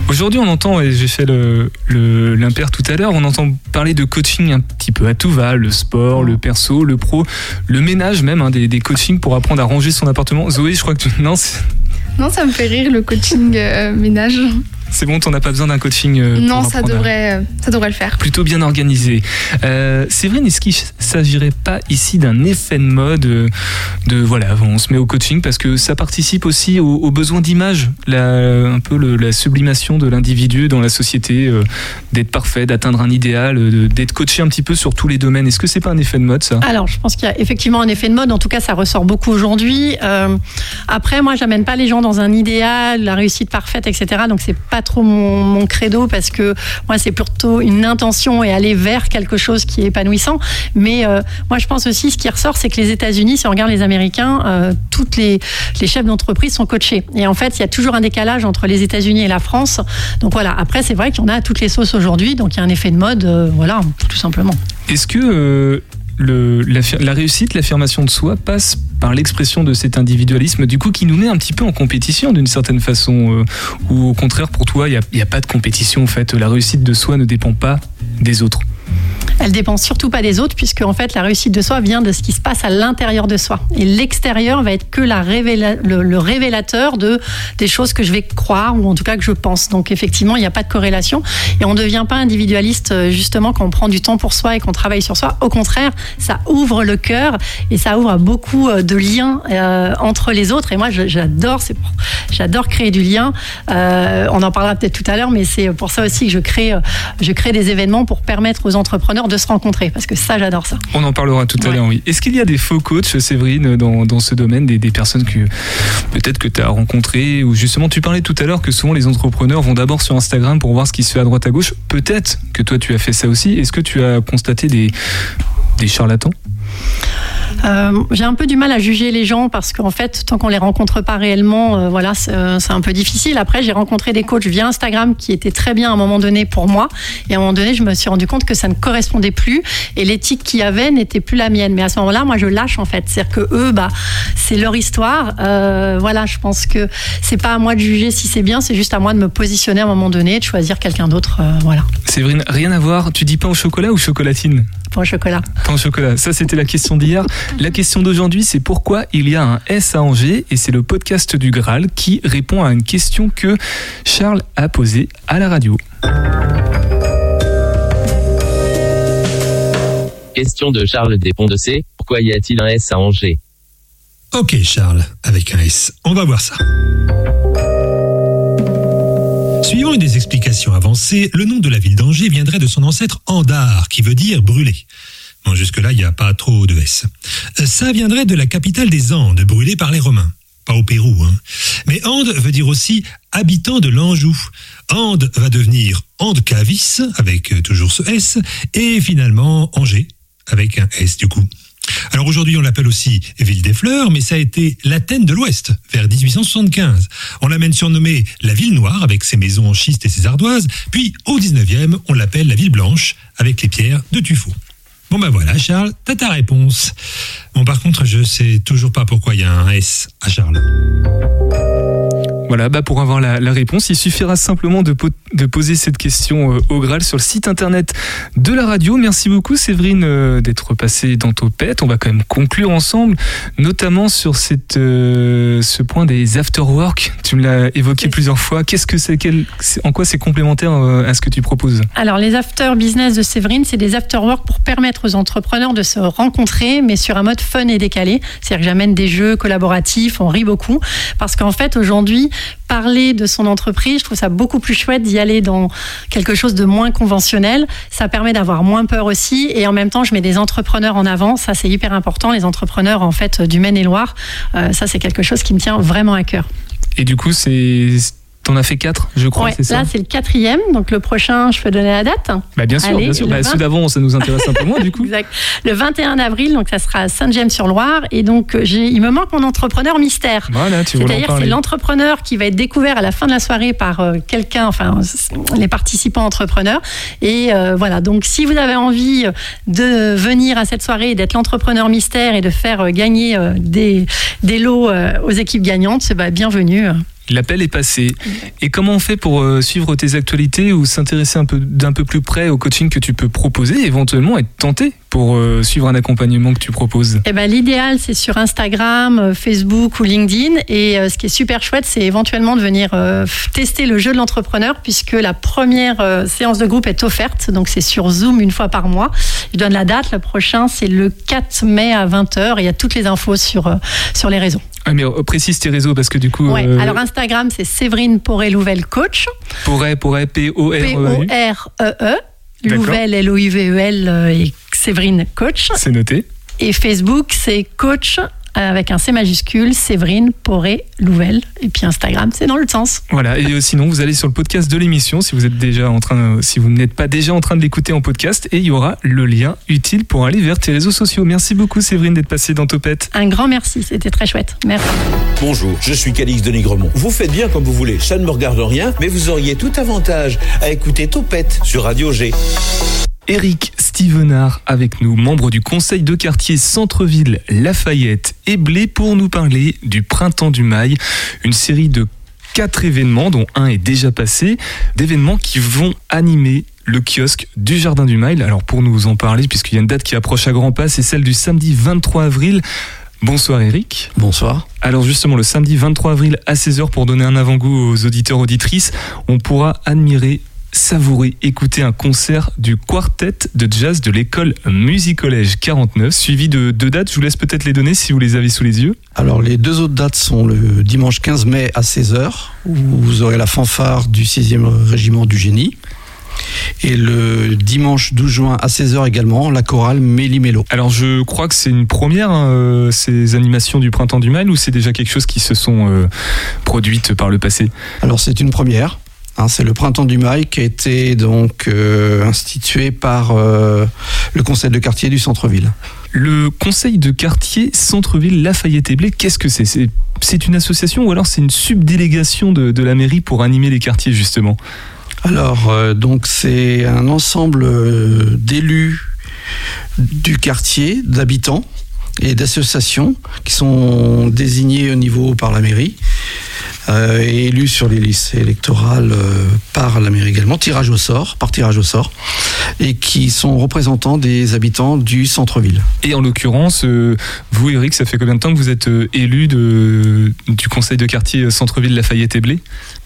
Aujourd'hui, on entend, et j'ai fait le- le- l'impair tout à l'heure, on entend parler de coaching un petit peu à tout va, le sport, le perso, le pro, le ménage même, hein, des, des coachings pour apprendre à ranger son appartement. Zoé, je crois que tu... Non, Non, ça me fait rire le coaching euh, ménage. C'est bon, t'en as pas besoin d'un coaching. euh, non, pour ça à- devrait, euh, ça devrait le faire. plutôt bien organisé. Euh, Séverine, est-ce qu'il ne s'agirait pas ici d'un effet de mode euh, de voilà, on se met au coaching parce que ça participe aussi au, au besoin d'image, un peu le- la sublimation de l'individu dans la société, euh, d'être parfait, d'atteindre un idéal, d'être coaché un petit peu sur tous les domaines. Est-ce que c'est pas un effet de mode ça? Alors, je pense qu'il y a effectivement un effet de mode. En tout cas, ça ressort beaucoup aujourd'hui. Euh, après, moi, j'amène pas les gens dans un idéal, la réussite parfaite, etc. Donc, c'est pas trop mon, credo parce que moi, c'est plutôt une intention et aller vers quelque chose qui est épanouissant. Mais euh, moi, je pense aussi, ce qui ressort, c'est que les États-Unis, si on regarde les Américains, euh, toutes les, les chefs d'entreprise sont coachés. Et en fait, il y a toujours un décalage entre les États-Unis et la France. Donc voilà. Après, c'est vrai en a toutes les sauces aujourd'hui. Donc, il y a un effet de mode. euh, voilà, tout simplement. Est-ce que euh, la réussite, l'affirmation de soi passe par l'expression de cet individualisme, du coup, qui nous met un petit peu en compétition d'une certaine façon, euh, ou au contraire, pour toi, il n'y a pas de compétition en fait. La réussite de soi ne dépend pas des autres. Elle dépend surtout pas des autres, puisque en fait la réussite de soi vient de ce qui se passe à l'intérieur de soi. Et l'extérieur va être que le, révélateur de des choses que je vais croire ou en tout cas que je pense. Donc effectivement, il n'y a pas de corrélation et on ne devient pas individualiste euh, justement quand on prend du temps pour soi et qu'on travaille sur soi. Au contraire, ça ouvre le cœur et ça ouvre beaucoup euh, de liens euh, entre les autres. Et moi, j'adore, j'adore créer du lien. On en parlera peut-être tout à l'heure, mais c'est pour ça aussi que je crée, je crée des événements pour permettre aux entrepreneurs de se rencontrer, parce que ça, j'adore ça. On en parlera tout à l'heure, oui. Est-ce qu'il y a des faux coachs, Séverine, dans, dans ce domaine, des, des personnes que peut-être que tu as rencontrées, ou justement, tu parlais tout à l'heure que souvent les entrepreneurs vont d'abord sur Instagram pour voir ce qui se fait à droite à gauche. Peut-être que toi, tu as fait ça aussi. Est-ce que tu as constaté des, des charlatans Euh, j'ai un peu du mal à juger les gens parce qu'en fait, tant qu'on les rencontre pas réellement, euh, voilà, c'est euh, c'est un peu difficile. Après, j'ai rencontré des coachs via Instagram qui étaient très bien à un moment donné pour moi, et à un moment donné, je me suis rendu compte que ça ne correspondait plus et l'éthique qu'il y avait n'était plus la mienne. Mais à ce moment-là, moi, je lâche en fait, c'est-à-dire que eux, bah, c'est leur histoire. Voilà, je pense que c'est pas à moi de juger si c'est bien, c'est juste à moi de me positionner à un moment donné, de choisir quelqu'un d'autre. voilà, Séverine, rien à voir. Tu dis pain au chocolat ou chocolatine? Pour le chocolat. Pain au chocolat. Ça, c'était la question d'hier. La question d'aujourd'hui, c'est pourquoi il y a un S à Angers et c'est le podcast du Graal qui répond à une question que Charles a posée à la radio. Question de Charles Despont de C. Pourquoi y a-t-il un S à Angers? Ok Charles, avec un S. On va voir ça. Suivant une des explications avancées, le nom de la ville d'Angers viendrait de son ancêtre Andar, qui veut dire brûler. Bon, jusque-là, il n'y a pas trop de S. Euh, Ça viendrait de la capitale des Andes, brûlée par les Romains. Pas au Pérou, hein. Mais Ande veut dire aussi habitant de l'Anjou. Ande va devenir Andecavis, avec euh, toujours ce S, et finalement Angers, avec un S du coup. Alors aujourd'hui, on l'appelle aussi Ville des Fleurs, mais ça a été l'Athènes de l'Ouest, vers 1875. On l'a même surnommée la Ville Noire, avec ses maisons en schiste et ses ardoises. Puis, au 19e, on l'appelle la Ville Blanche, avec les pierres de tuffeau. Bon ben voilà, Charles, t'as ta réponse. Bon, par contre, je sais toujours pas pourquoi il y a un S à Charles. Voilà, bah pour avoir la, la réponse, il suffira simplement de, po- de poser cette question euh, au Graal sur le site internet de la radio. Merci beaucoup Séverine euh, d'être passée dans Topette. On va quand même conclure ensemble, notamment sur cette, euh, ce point des after-work. Tu me l'as évoqué plusieurs fois. Qu'est-ce que c'est En quoi c'est complémentaire à ce que tu proposes? Alors, les after business de Séverine, c'est des after work pour permettre aux entrepreneurs de se rencontrer, mais sur un mode fun et décalé. C'est-à-dire que j'amène des jeux collaboratifs, on rit beaucoup. Parce qu'en fait, aujourd'hui, parler de son entreprise, je trouve ça beaucoup plus chouette d'y aller dans quelque chose de moins conventionnel. Ça permet d'avoir moins peur aussi. Et en même temps, je mets des entrepreneurs en avant. Ça, c'est hyper important. Les entrepreneurs, en fait, du Maine-et-Loire, euh, ça, c'est quelque chose qui me tient vraiment à cœur. Et du coup, c'est t'en as fait quatre, je crois, Ouais, c'est ça là, c'est le quatrième. Donc, le prochain, je peux donner la date Bah, bien sûr, Allez, bien sûr. Bah, 20. ceux d'avant, ça nous intéresse un peu moins du coup. Exact. Le 21 avril, donc ça sera à Saint-James-sur-Loire. Et donc, euh, il me manque mon entrepreneur mystère. Voilà, tu C'est-à-dire, c'est l'entrepreneur qui va être découvert à la fin de la soirée par euh, quelqu'un, enfin, les participants entrepreneurs. Et euh, voilà, donc si vous avez envie de venir à cette soirée d'être l'entrepreneur mystère et de faire euh, gagner des, des lots aux équipes gagnantes, bah, bienvenue. L'appel est passé. Et comment on fait pour euh, suivre tes actualités ou s'intéresser un peu d'un peu plus près au coaching que tu peux proposer, éventuellement être tenté pour euh, suivre un accompagnement que tu proposes? Eh ben, l'idéal, c'est sur Instagram, euh, Facebook ou LinkedIn. Et ce qui est super chouette, c'est éventuellement de venir tester le jeu de l'entrepreneur, puisque la première séance de groupe est offerte. Donc, c'est sur Zoom une fois par mois. Je donne la date. Le prochain, c'est le 4 mai à 20h. Il y a toutes les infos sur, sur les réseaux. Ah, mais euh, précise tes réseaux parce que du coup, Ouais. euh, Alors, Instagram, c'est Séverine Poré-Louvel Coach. pourrait, pourrait, P-O-R-E-A-U. P-O-R-E-E. D'accord. Louvel, L-O-I-V-E-L euh, et Séverine Coach. C'est noté. Et Facebook, c'est coach avec un C majuscule, Séverine Poré Louvel. Et puis Instagram, c'est dans le sens. Voilà. Et euh, sinon, vous allez sur le podcast de l'émission si vous êtes déjà en train, si vous n'êtes pas déjà en train de l'écouter en podcast, et il y aura le lien utile pour aller vers tes réseaux sociaux. Merci beaucoup, Séverine, d'être passée dans Topette. Un grand merci, c'était très chouette. Merci. Bonjour, je suis Calix de Nigremont. Vous faites bien comme vous voulez, ça ne me regarde rien, mais vous auriez tout avantage à écouter Topette sur Radio G. Eric Stevenard avec nous, membre du conseil de quartier Centre-Ville Lafayette et Blé pour nous parler du Printemps du Mail, une série de quatre événements dont un est déjà passé, d'événements qui vont animer le kiosque du Jardin du Mail. Alors pour nous en parler, puisqu'il y a une date qui approche à grands pas, c'est celle du samedi 23 avril. Bonsoir Eric. Bonsoir. Alors justement, le samedi 23 avril à 16h, pour donner un avant-goût aux auditeurs auditrices, on pourra admirer savourer, écouter un concert du quartet de jazz de l'école Music Collège 49, suivi de deux dates. Je vous laisse peut-être les donner si vous les avez sous les yeux. Alors les deux autres dates sont le dimanche 15 mai à 16h, où vous aurez la fanfare du 6e régiment du génie. Et le dimanche 12 juin à 16h également, la chorale Méli-Mélo. Alors je crois que c'est une première, hein, euh, ces animations du Printemps du Mal, ou c'est déjà quelque chose qui se sont euh, produites par le passé? Alors c'est une première. Hein, c'est le printemps du Mail qui a été donc euh, institué par euh, le conseil de quartier du centre-ville. Le conseil de quartier Centre-Ville Lafayette et Blé, qu'est-ce que c'est? C'est une association ou alors c'est une subdélégation de, de la mairie pour animer les quartiers justement? Alors, euh, donc c'est un ensemble d'élus du quartier, d'habitants et d'associations qui sont désignés au niveau par la mairie euh, et élus sur les listes électorales euh, par la mairie également, tirage au sort, par tirage au sort, et qui sont représentants des habitants du centre-ville. Et en l'occurrence, euh, vous Eric, ça fait combien de temps que vous êtes euh, élu de, du conseil de quartier Centre-Ville Lafayette et Blé?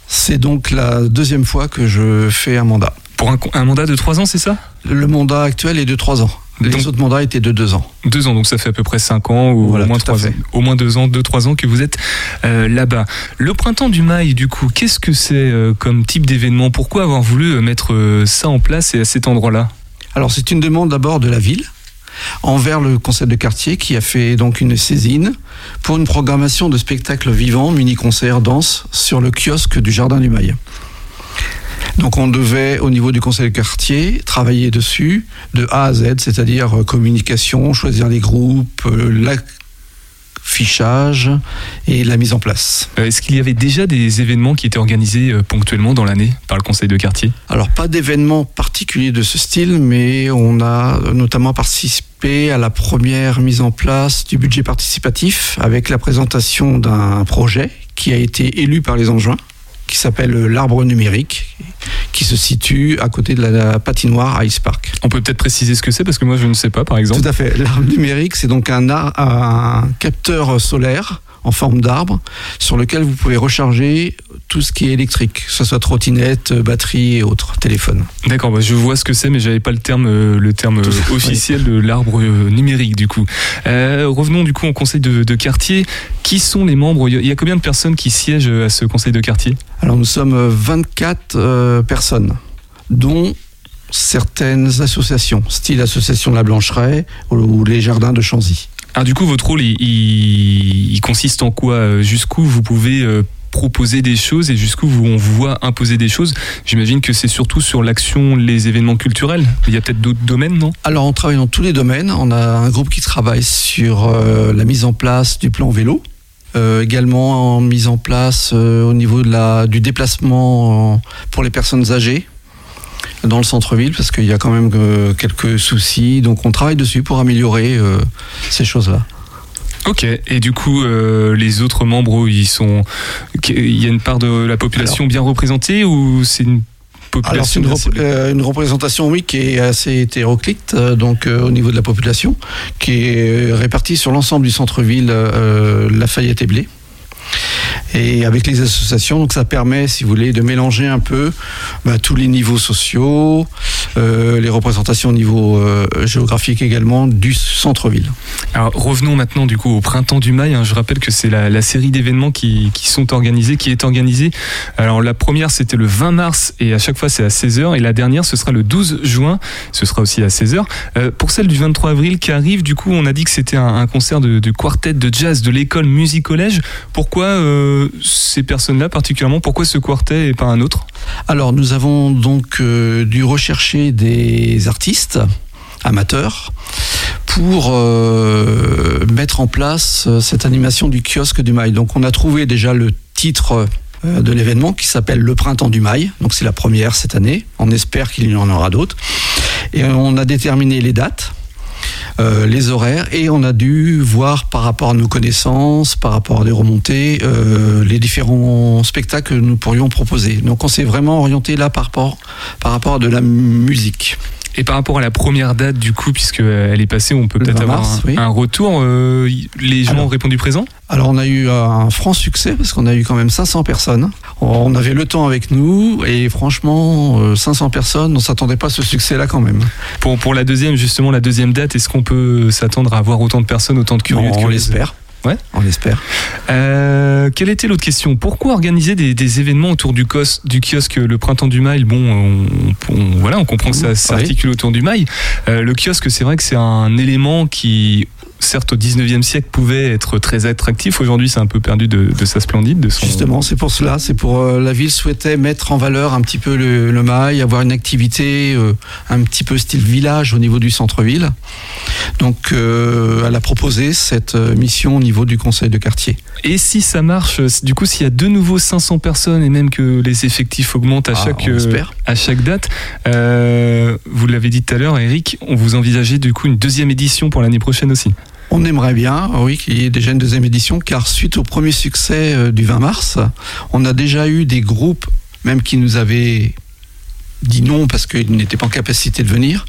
C'est donc la deuxième fois que je fais un mandat. Pour un mandat de trois ans, c'est ça? Le mandat actuel est de trois ans. Les Donc- autres mandats étaient de deux ans. Deux ans, donc ça fait à peu près cinq ans ou Voilà, au moins trois au moins deux ans, deux trois ans que vous êtes euh, là-bas. Le printemps du Mail, du coup, qu'est-ce que c'est euh, comme type d'événement? Pourquoi avoir voulu euh, mettre euh, ça en place et à cet endroit-là? Alors c'est une demande d'abord de la ville envers le conseil de quartier qui a fait donc une saisine pour une programmation de spectacles vivants, mini-concerts, danse sur le kiosque du Jardin du Mail. Donc on devait, au niveau du conseil de quartier, travailler dessus de A à Z, c'est-à-dire euh, communication, choisir les groupes, euh, l'affichage et la mise en place. Euh, Est-ce qu'il y avait déjà des événements qui étaient organisés ponctuellement dans l'année par le conseil de quartier? Alors pas d'événement particulier de ce style, mais on a notamment participé à la première mise en place du budget participatif avec la présentation d'un projet qui a été élu par les Angevins, qui s'appelle l'arbre numérique, qui se situe à côté de la patinoire Ice Park. On peut peut-être préciser ce que c'est parce que moi je ne sais pas par exemple. Tout à fait. L'arbre numérique, c'est donc un, un capteur solaire en forme d'arbre sur lequel vous pouvez recharger tout ce qui est électrique, que ce soit trottinette, batterie et autres, téléphone. D'accord, bah, je vois ce que c'est, mais j'avais pas le terme, euh, le terme Tout- euh, officiel de l'arbre euh, numérique du coup. Euh, revenons du coup au conseil de, de quartier. Qui sont les membres? Il y a- combien de personnes qui siègent à ce conseil de quartier? Alors nous sommes euh, 24 euh, personnes, dont certaines associations, style association de la Blancheraie ou, ou les jardins de Chanzy. Du coup, votre rôle, il, consiste en quoi Euh, Jusqu'où vous pouvez euh, proposer des choses et jusqu'où on vous voit imposer des choses? J'imagine que c'est surtout sur l'action, les événements culturels. Il y a peut-être d'autres domaines, non? Alors on travaille dans tous les domaines. On a un groupe qui travaille sur euh, la mise en place du plan vélo. Également en mise en place au niveau de la, du déplacement pour les personnes âgées dans le centre-ville parce qu'il y a quand même euh, quelques soucis. Donc on travaille dessus pour améliorer euh, ces choses-là. Ok, et du coup, euh, les autres membres, ils sont. Il y a une part de la population bien représentée ou c'est une Alors population une, rep- une représentation, oui, qui est assez hétéroclite, donc au niveau de la population, qui est répartie sur l'ensemble du centre-ville Lafayette et Blé. Et avec les associations, donc ça permet, si vous voulez, de mélanger un peu bah, tous les niveaux sociaux, euh, les représentations au niveau euh, géographique également du centre-ville. Alors revenons maintenant du coup au printemps du Mail. hein. Je rappelle que c'est la, série d'événements qui, sont organisés, qui est organisée. Alors la première c'était le 20 mars et à chaque fois c'est à 16h et la dernière ce sera le 12 juin, ce sera aussi à 16h. Euh, pour celle du 23 avril qui arrive, du coup on a dit que c'était un, concert de, de quartet de jazz de l'école Musique Collège. Pourquoi euh, ces personnes-là particulièrement Pourquoi ce quartet et pas un autre? Alors nous avons donc euh, dû rechercher des artistes amateurs pour euh, mettre en place cette animation du kiosque du mail. Donc on a trouvé déjà le titre de l'événement qui s'appelle Le Printemps du Mail. Donc c'est la première cette année. On espère qu'il y en aura d'autres. Et on a déterminé les dates. Euh, les horaires et on a dû voir par rapport à nos connaissances, par rapport à des remontées, euh, les différents spectacles que nous pourrions proposer. Donc on s'est vraiment orienté là par rapport, par rapport à de la musique. Et par rapport à la première date du coup, puisque euh, elle est passée, on peut peut-être 20 avoir mars, un, oui. un retour. Euh, les gens ont répondu présent? Alors on a eu un franc succès parce qu'on a eu quand même 500 personnes. On avait le temps avec nous et franchement euh, 500 personnes, on s'attendait pas à ce succès-là quand même. Pour, pour la deuxième, justement, la deuxième date, est-ce qu'on peut s'attendre à avoir autant de personnes, autant de curieux Non, de on l'espère. Ouais. On l'espère. Euh, quelle était l'autre question? Pourquoi organiser des, des événements autour du, cos, du kiosque Le Printemps du Mail? Bon, on, on- voilà, on comprend que ça s'articule autour du mail. Euh, le kiosque, c'est vrai que c'est un élément qui, certes, au 19e siècle, pouvait être très attractif. Aujourd'hui, c'est un peu perdu de, de sa splendide, de son. Justement, c'est pour cela. C'est pour euh, la ville souhaitait mettre en valeur un petit peu le, le mail, avoir une activité euh, un petit peu style village au niveau du centre-ville. Donc, euh, elle a proposé cette mission au niveau du conseil de quartier. Et si ça marche, du coup, s'il y a de nouveau 500 personnes et même que les effectifs augmentent à Ah, chaque à chaque date, vous l'avez dit tout à l'heure, Eric, on vous envisageait du coup une deuxième édition pour l'année prochaine aussi. On aimerait bien, oui, qu'il y ait déjà une deuxième édition, car suite au premier succès euh, du 20 mars, on a déjà eu des groupes, même qui nous avaient dit non parce qu'ils n'étaient pas en capacité de venir,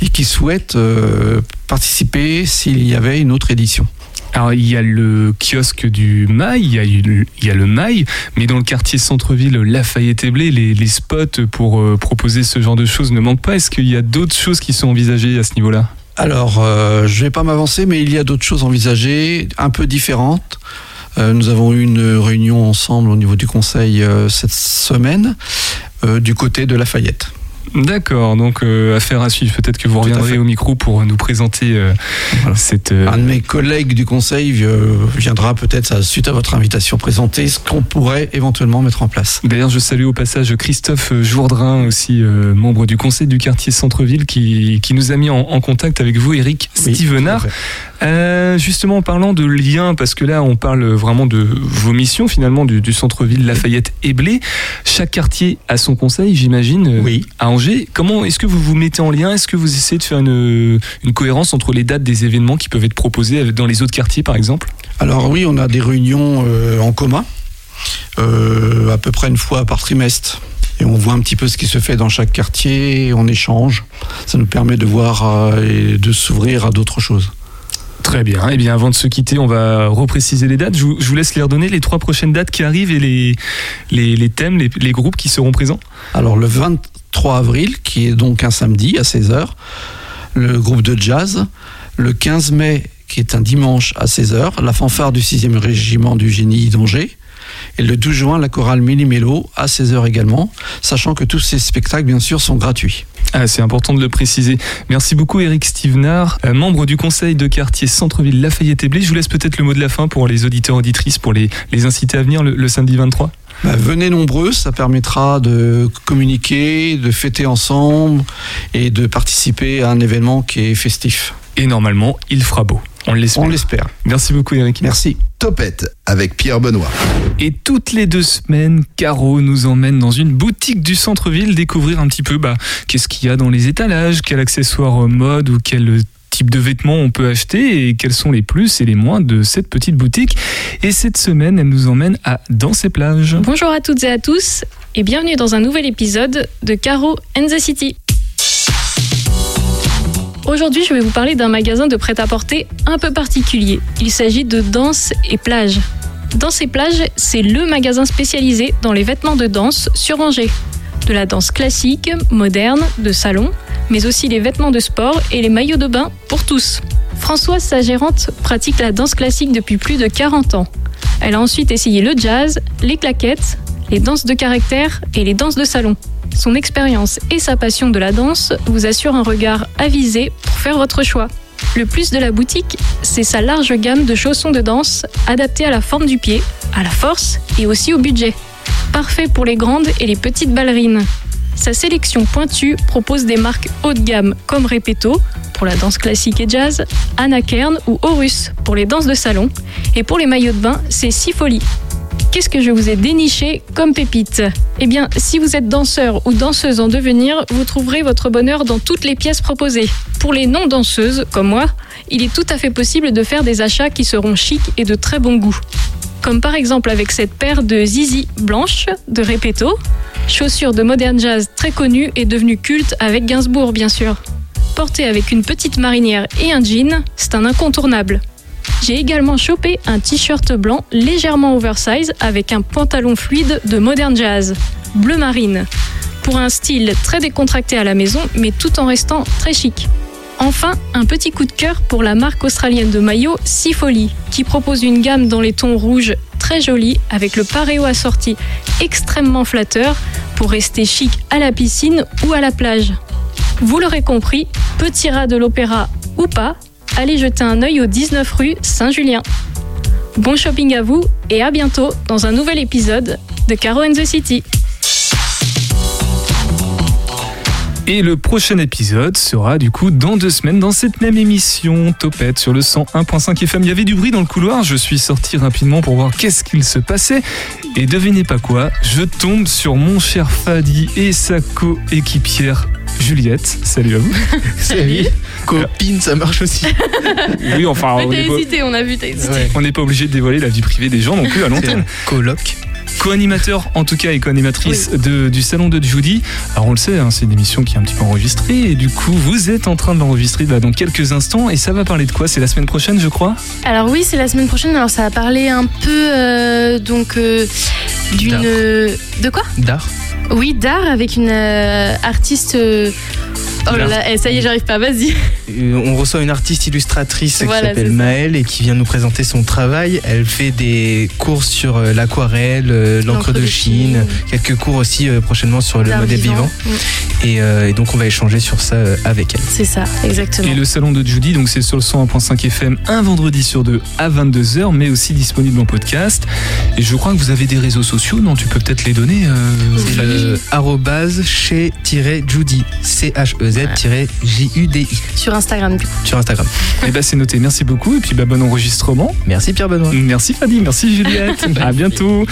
et qui souhaitent euh, participer s'il y avait une autre édition. Alors il y a le kiosque du Mail, il y a, le Mail, mais dans le quartier centre-ville Lafayette et Blé, les, les spots pour euh, proposer ce genre de choses ne manquent pas. Est-ce qu'il y a d'autres choses qui sont envisagées à ce niveau-là? Alors, euh, je ne vais pas m'avancer, mais il y a d'autres choses envisagées, un peu différentes. Euh, nous avons eu une réunion ensemble au niveau du conseil euh, cette semaine, du côté de Lafayette. D'accord, donc euh, affaire à suivre. Peut-être que vous reviendrez au micro pour nous présenter euh, cette. euh, Un de mes collègues du conseil euh, viendra peut-être suite à votre invitation présenter ce qu'on pourrait éventuellement mettre en place. D'ailleurs, je salue au passage Christophe Jourdrain, aussi euh, membre du conseil du quartier Centre-Ville, qui, qui nous a mis en, en contact avec vous, Eric Stevenard. Euh, justement, en parlant de liens, parce que là, on parle vraiment de vos missions, finalement, du, du centre-ville Lafayette et Blé. Chaque quartier a son conseil, j'imagine, euh, à Comment est-ce que vous vous mettez en lien? Est-ce que vous essayez de faire une, une cohérence entre les dates des événements qui peuvent être proposés dans les autres quartiers, par exemple? Alors oui, on a des réunions euh, en commun, euh, à peu près une fois par trimestre. Et on voit un petit peu ce qui se fait dans chaque quartier, on échange. Ça nous permet de voir euh, et de s'ouvrir à d'autres choses. Très bien. Eh bien, avant de se quitter, on va repréciser les dates. Je vous, laisse les redonner, les trois prochaines dates qui arrivent et les thèmes, les, les groupes qui seront présents. Alors le 23 avril, qui est donc un samedi à 16h, le groupe de jazz. Le 15 mai, qui est un dimanche à 16h, la fanfare du 6e régiment du génie d'Angers. Et le 12 juin, la chorale Méli-Mélo à 16h également, sachant que tous ces spectacles, bien sûr, sont gratuits. Ah, c'est important de le préciser. Merci beaucoup Eric Stevenard, euh, membre du conseil de quartier Centre-Ville Lafayette et Blé. Je vous laisse peut-être le mot de la fin pour les auditeurs auditrices, pour les, les inciter à venir le, le samedi 23. Bah, venez nombreux, ça permettra de communiquer, de fêter ensemble et de participer à un événement qui est festif. Et normalement, il fera beau. On l'espère. On l'espère. Merci beaucoup Eric. Merci. Topette avec Pierre Benoît. Et toutes les deux semaines, Caro nous emmène dans une boutique du centre-ville découvrir un petit peu bah, qu'est-ce qu'il y a dans les étalages, quel accessoire euh, mode ou quel type de vêtements on peut acheter et quels sont les plus et les moins de cette petite boutique. Et cette semaine, elle nous emmène à Dans ces plages. Bonjour à toutes et à tous et bienvenue dans un nouvel épisode de Caro and the City. Aujourd'hui, je vais vous parler d'un magasin de prêt-à-porter un peu particulier. Il s'agit de Danse et Plage. Danse et Plage, c'est le magasin spécialisé dans les vêtements de danse sur Angers. De la danse classique, moderne, de salon, mais aussi les vêtements de sport et les maillots de bain pour tous. Françoise, sa gérante, pratique la danse classique depuis plus de 40 ans. Elle a ensuite essayé le jazz, les claquettes, les danses de caractère et les danses de salon. Son expérience et sa passion de la danse vous assurent un regard avisé pour faire votre choix. Le plus de la boutique, c'est sa large gamme de chaussons de danse adaptés à la forme du pied, à la force et aussi au budget. Parfait pour les grandes et les petites ballerines. Sa sélection pointue propose des marques haut de gamme comme Repetto pour la danse classique et jazz, Anna Kern ou Horus pour les danses de salon et pour les maillots de bain, c'est Sifoli. Qu'est-ce que je vous ai déniché comme pépite? Eh bien, si vous êtes danseur ou danseuse en devenir, vous trouverez votre bonheur dans toutes les pièces proposées. Pour les non-danseuses, comme moi, il est tout à fait possible de faire des achats qui seront chics et de très bon goût. Comme par exemple avec cette paire de Zizi blanches de Repetto, chaussures de modern jazz très connues et devenues cultes avec Gainsbourg bien sûr. Portée avec une petite marinière et un jean, c'est un incontournable. J'ai également chopé un t-shirt blanc légèrement oversize avec un pantalon fluide de modern jazz, bleu marine, pour un style très décontracté à la maison mais tout en restant très chic. Enfin, un petit coup de cœur pour la marque australienne de maillots Sifoli, qui propose une gamme dans les tons rouges très jolie avec le paréo assorti extrêmement flatteur pour rester chic à la piscine ou à la plage. Vous l'aurez compris, petit rat de l'opéra ou pas, allez jeter un œil au 19 rue Saint-Julien. Bon shopping à vous et à bientôt dans un nouvel épisode de Caro and the City. Et le prochain épisode sera du coup dans deux semaines dans cette même émission Topette sur le 101.5 FM. Il y avait du bruit dans le couloir, je suis sorti rapidement pour voir qu'est-ce qu'il se passait. Et devinez pas quoi, je tombe sur mon cher Fadi et sa coéquipière Juliette. Salut à vous. Salut. Copine, ça marche aussi. Oui, enfin, on est pas- hésité, on a vu, t'as hésité. on n'est pas obligé de dévoiler la vie privée des gens non plus à l'antenne. Coloc. Co-animateur en tout cas et co-animatrice de- du salon de Judy. Alors on le sait, hein, c'est une émission qui est un petit peu enregistrée et du coup vous êtes en train de l'enregistrer là, dans quelques instants et ça va parler de quoi? C'est la semaine prochaine je crois? Alors oui, c'est la semaine prochaine. Alors ça va parler un peu euh, donc euh, d'une D'art. euh, de quoi? D'art. Oui, d'art avec une euh, artiste. euh, Oh là là, eh, ça y est, j'arrive pas. Vas-y. euh, on reçoit une artiste illustratrice Voilà, qui s'appelle ça. Maëlle et qui vient nous présenter son travail. Elle fait des cours sur euh, l'aquarelle, euh, l'encre de, Chine, quelques cours aussi euh, prochainement sur le D'art modèle vivant. vivant. Et, euh, et donc on va échanger sur ça euh, avec elle. C'est ça, exactement. Et le salon de Judy, donc c'est sur le 101.5 FM un vendredi sur deux à 22h, mais aussi disponible en podcast. Et je crois que vous avez des réseaux sociaux, non Tu peux peut-être les donner euh, C'est Flavie le arrobase chez-judy, C-H-E-Z-J-U-D-I. Sur Instagram, du coup. Sur Instagram. Eh ben c'est noté, merci beaucoup et puis bah, bon enregistrement. Merci Pierre Benoît. Merci Fadi, merci Juliette. à bientôt.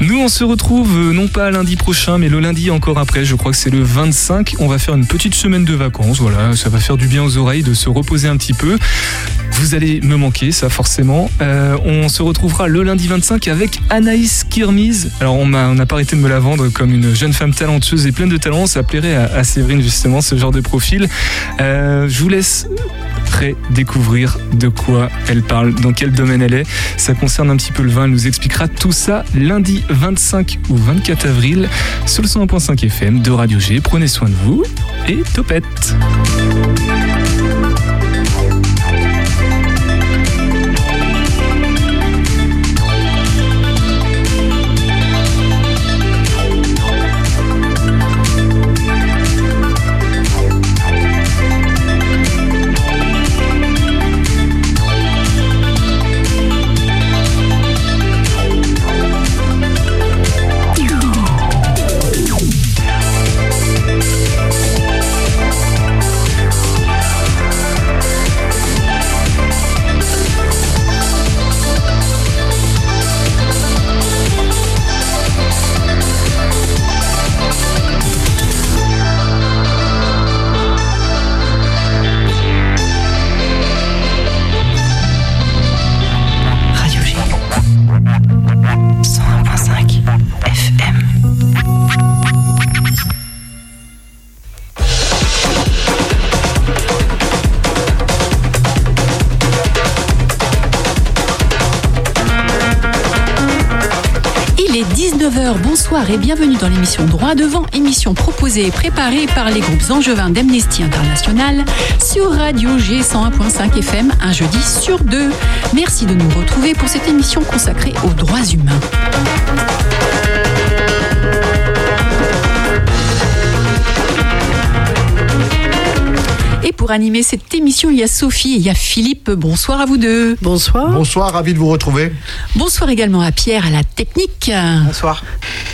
Nous on se retrouve euh, non pas lundi prochain mais le lundi encore après, je crois que c'est le 25. On va faire une petite semaine de vacances, voilà, ça va faire du bien aux oreilles de se reposer un petit peu. Vous allez me manquer, ça forcément. Euh, on se retrouvera le lundi 25 avec Anaïs Kirmiz. Alors on n'a pas arrêté de me la vendre comme une jeune femme talentueuse et pleine de talent. Ça plairait à, Séverine justement ce genre de profil. Euh, je vous laisse découvrir de quoi elle parle, dans quel domaine elle est. Ça concerne un petit peu le vin. Elle nous expliquera tout ça lundi 25 ou 24 avril sur le 101.5 FM de Radio G. Prenez soin de vous et topette. 19h, bonsoir et bienvenue dans l'émission Droit devant, émission proposée et préparée par les groupes angevins d'Amnesty International sur Radio G 101.5 FM un jeudi sur deux. Merci de nous retrouver pour cette émission consacrée aux droits humains. Pour animer cette émission, il y a Sophie et il y a Philippe. Bonsoir à vous deux. Bonsoir. Bonsoir, ravi de vous retrouver. Bonsoir également à Pierre à la technique. Bonsoir.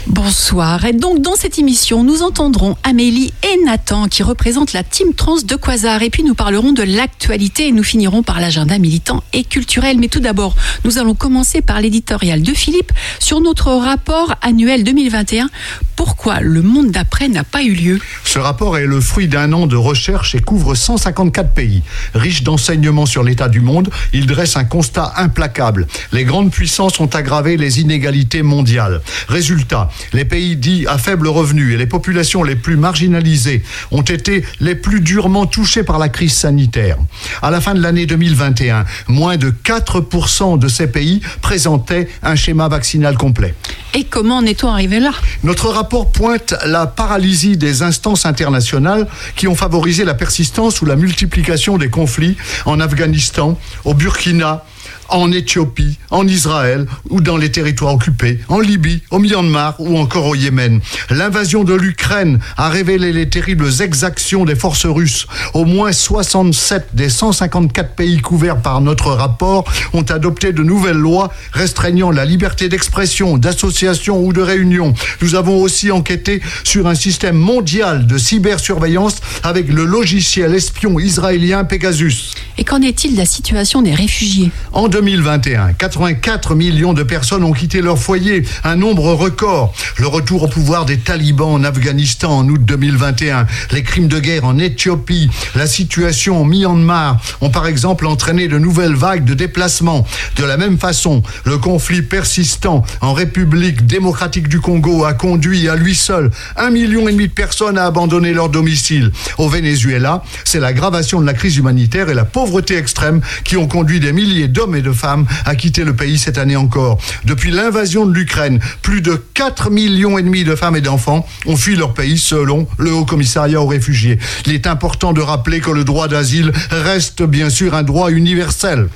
Bonsoir. Et donc dans cette émission, nous entendrons Amélie et Nathan qui représentent la team trans de Quasar. Et puis nous parlerons de l'actualité et nous finirons par l'agenda militant et culturel. Mais tout d'abord, nous allons commencer par l'éditorial de Philippe sur notre rapport annuel 2021. Pourquoi le monde d'après n'a pas eu lieu? Ce rapport est le fruit d'un an de recherche et couvre 154 pays. Riche d'enseignements sur l'état du monde, il dresse un constat implacable. Les grandes puissances ont aggravé les inégalités mondiales. Résultat, les pays dits à faible revenu et les populations les plus marginalisées ont été les plus durement touchés par la crise sanitaire. À la fin de l'année 2021, moins de 4% de ces pays présentaient un schéma vaccinal complet. Et comment en est-on arrivé là? Notre rapport pointe la paralysie des instances internationales qui ont favorisé la persistance ou la multiplication des conflits en Afghanistan, au Burkina, en Éthiopie, en Israël ou dans les territoires occupés, en Libye, au Myanmar ou encore au Yémen. L'invasion de l'Ukraine a révélé les terribles exactions des forces russes. Au moins 67 des 154 pays couverts par notre rapport ont adopté de nouvelles lois restreignant la liberté d'expression, d'association ou de réunion. Nous avons aussi enquêté sur un système mondial de cybersurveillance avec le logiciel espion israélien Pegasus. Et qu'en est-il de la situation des réfugiés? En 2021, 84 millions de personnes ont quitté leur foyer, un nombre record. Le retour au pouvoir des talibans en Afghanistan en août 2021, les crimes de guerre en Éthiopie, la situation en Myanmar ont par exemple entraîné de nouvelles vagues de déplacements. De la même façon, le conflit persistant en République démocratique du Congo a conduit à lui seul un million et demi de personnes à abandonner leur domicile. Au Venezuela, c'est l'aggravation de la crise humanitaire et la pauvreté extrême qui ont conduit des milliers d'hommes et de de femmes a quitté le pays cette année encore. Depuis l'invasion de l'Ukraine, plus de 4 millions et demi de femmes et d'enfants ont fui leur pays selon le Haut Commissariat aux réfugiés. Il est important de rappeler que le droit d'asile reste bien sûr un droit universel.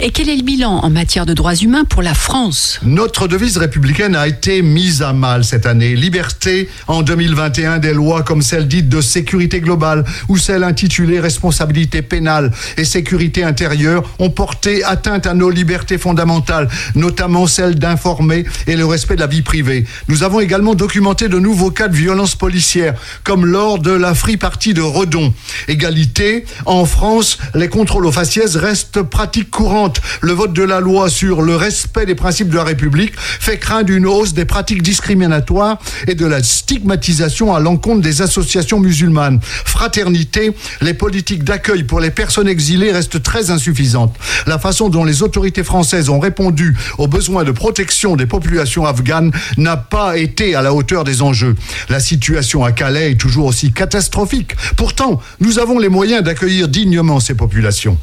Et quel est le bilan en matière de droits humains pour la France? Notre devise républicaine a été mise à mal cette année. Liberté en 2021 des lois comme celle dite de sécurité globale ou celle intitulée responsabilité pénale et sécurité intérieure ont porté atteinte à nos libertés fondamentales, notamment celle d'informer et le respect de la vie privée. Nous avons également documenté de nouveaux cas de violence policière, comme lors de la free party de Redon. Égalité, en France, les contrôles aux faciès restent pratique courante. Le vote de la loi sur le respect des principes de la République fait craindre une hausse des pratiques discriminatoires et de la stigmatisation à l'encontre des associations musulmanes. Fraternité, les politiques d'accueil pour les personnes exilées restent très insuffisantes. La façon dont les autorités françaises ont répondu aux besoins de protection des populations afghanes n'a pas été à la hauteur des enjeux. La situation à Calais est toujours aussi catastrophique. Pourtant, nous avons les moyens d'accueillir dignement ces populations.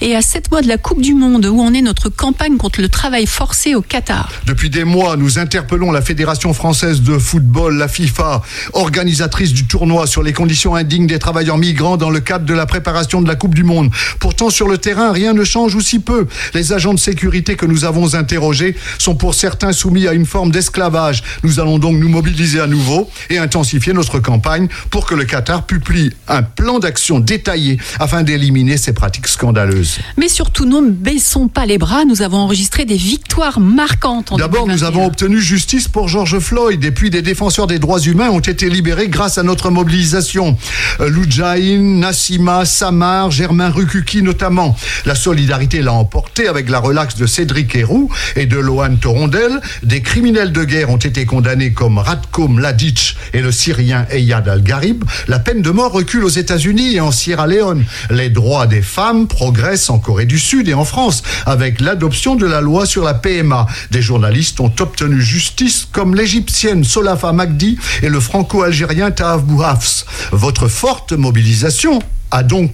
Et à sept mois de la Coupe du Monde, où en est notre campagne contre le travail forcé au Qatar? Depuis des mois, nous interpellons la Fédération française de football, la FIFA, organisatrice du tournoi sur les conditions indignes des travailleurs migrants dans le cadre de la préparation de la Coupe du Monde. Pourtant, sur le terrain, rien ne change ou si peu. Les agents de sécurité que nous avons interrogés sont pour certains soumis à une forme d'esclavage. Nous allons donc nous mobiliser à nouveau et intensifier notre campagne pour que le Qatar publie un plan d'action détaillé afin d'éliminer ces pratiques scandaleuses. Mais surtout, ne baissons pas les bras, nous avons enregistré des victoires marquantes D'abord, nous 2021. avons obtenu justice pour George Floyd et puis des défenseurs des droits humains ont été libérés grâce à notre mobilisation. Euh, Loujaïn, Nassima, Samar, Germain Rukuki notamment. La solidarité l'a emporté avec la relaxe de Cédric Héroux et de Lohan Torondel. Des criminels de guerre ont été condamnés comme Ratko Mladic et le Syrien Eyad Al-Gharib. La peine de mort recule aux États-Unis et en Sierra Leone. Les droits des femmes progressent en Corée du Sud et en France avec l'adoption de la loi sur la PMA. Des journalistes ont obtenu justice comme l'égyptienne Solafa Magdi et le franco-algérien Taaf Bouhafs. Votre forte mobilisation a donc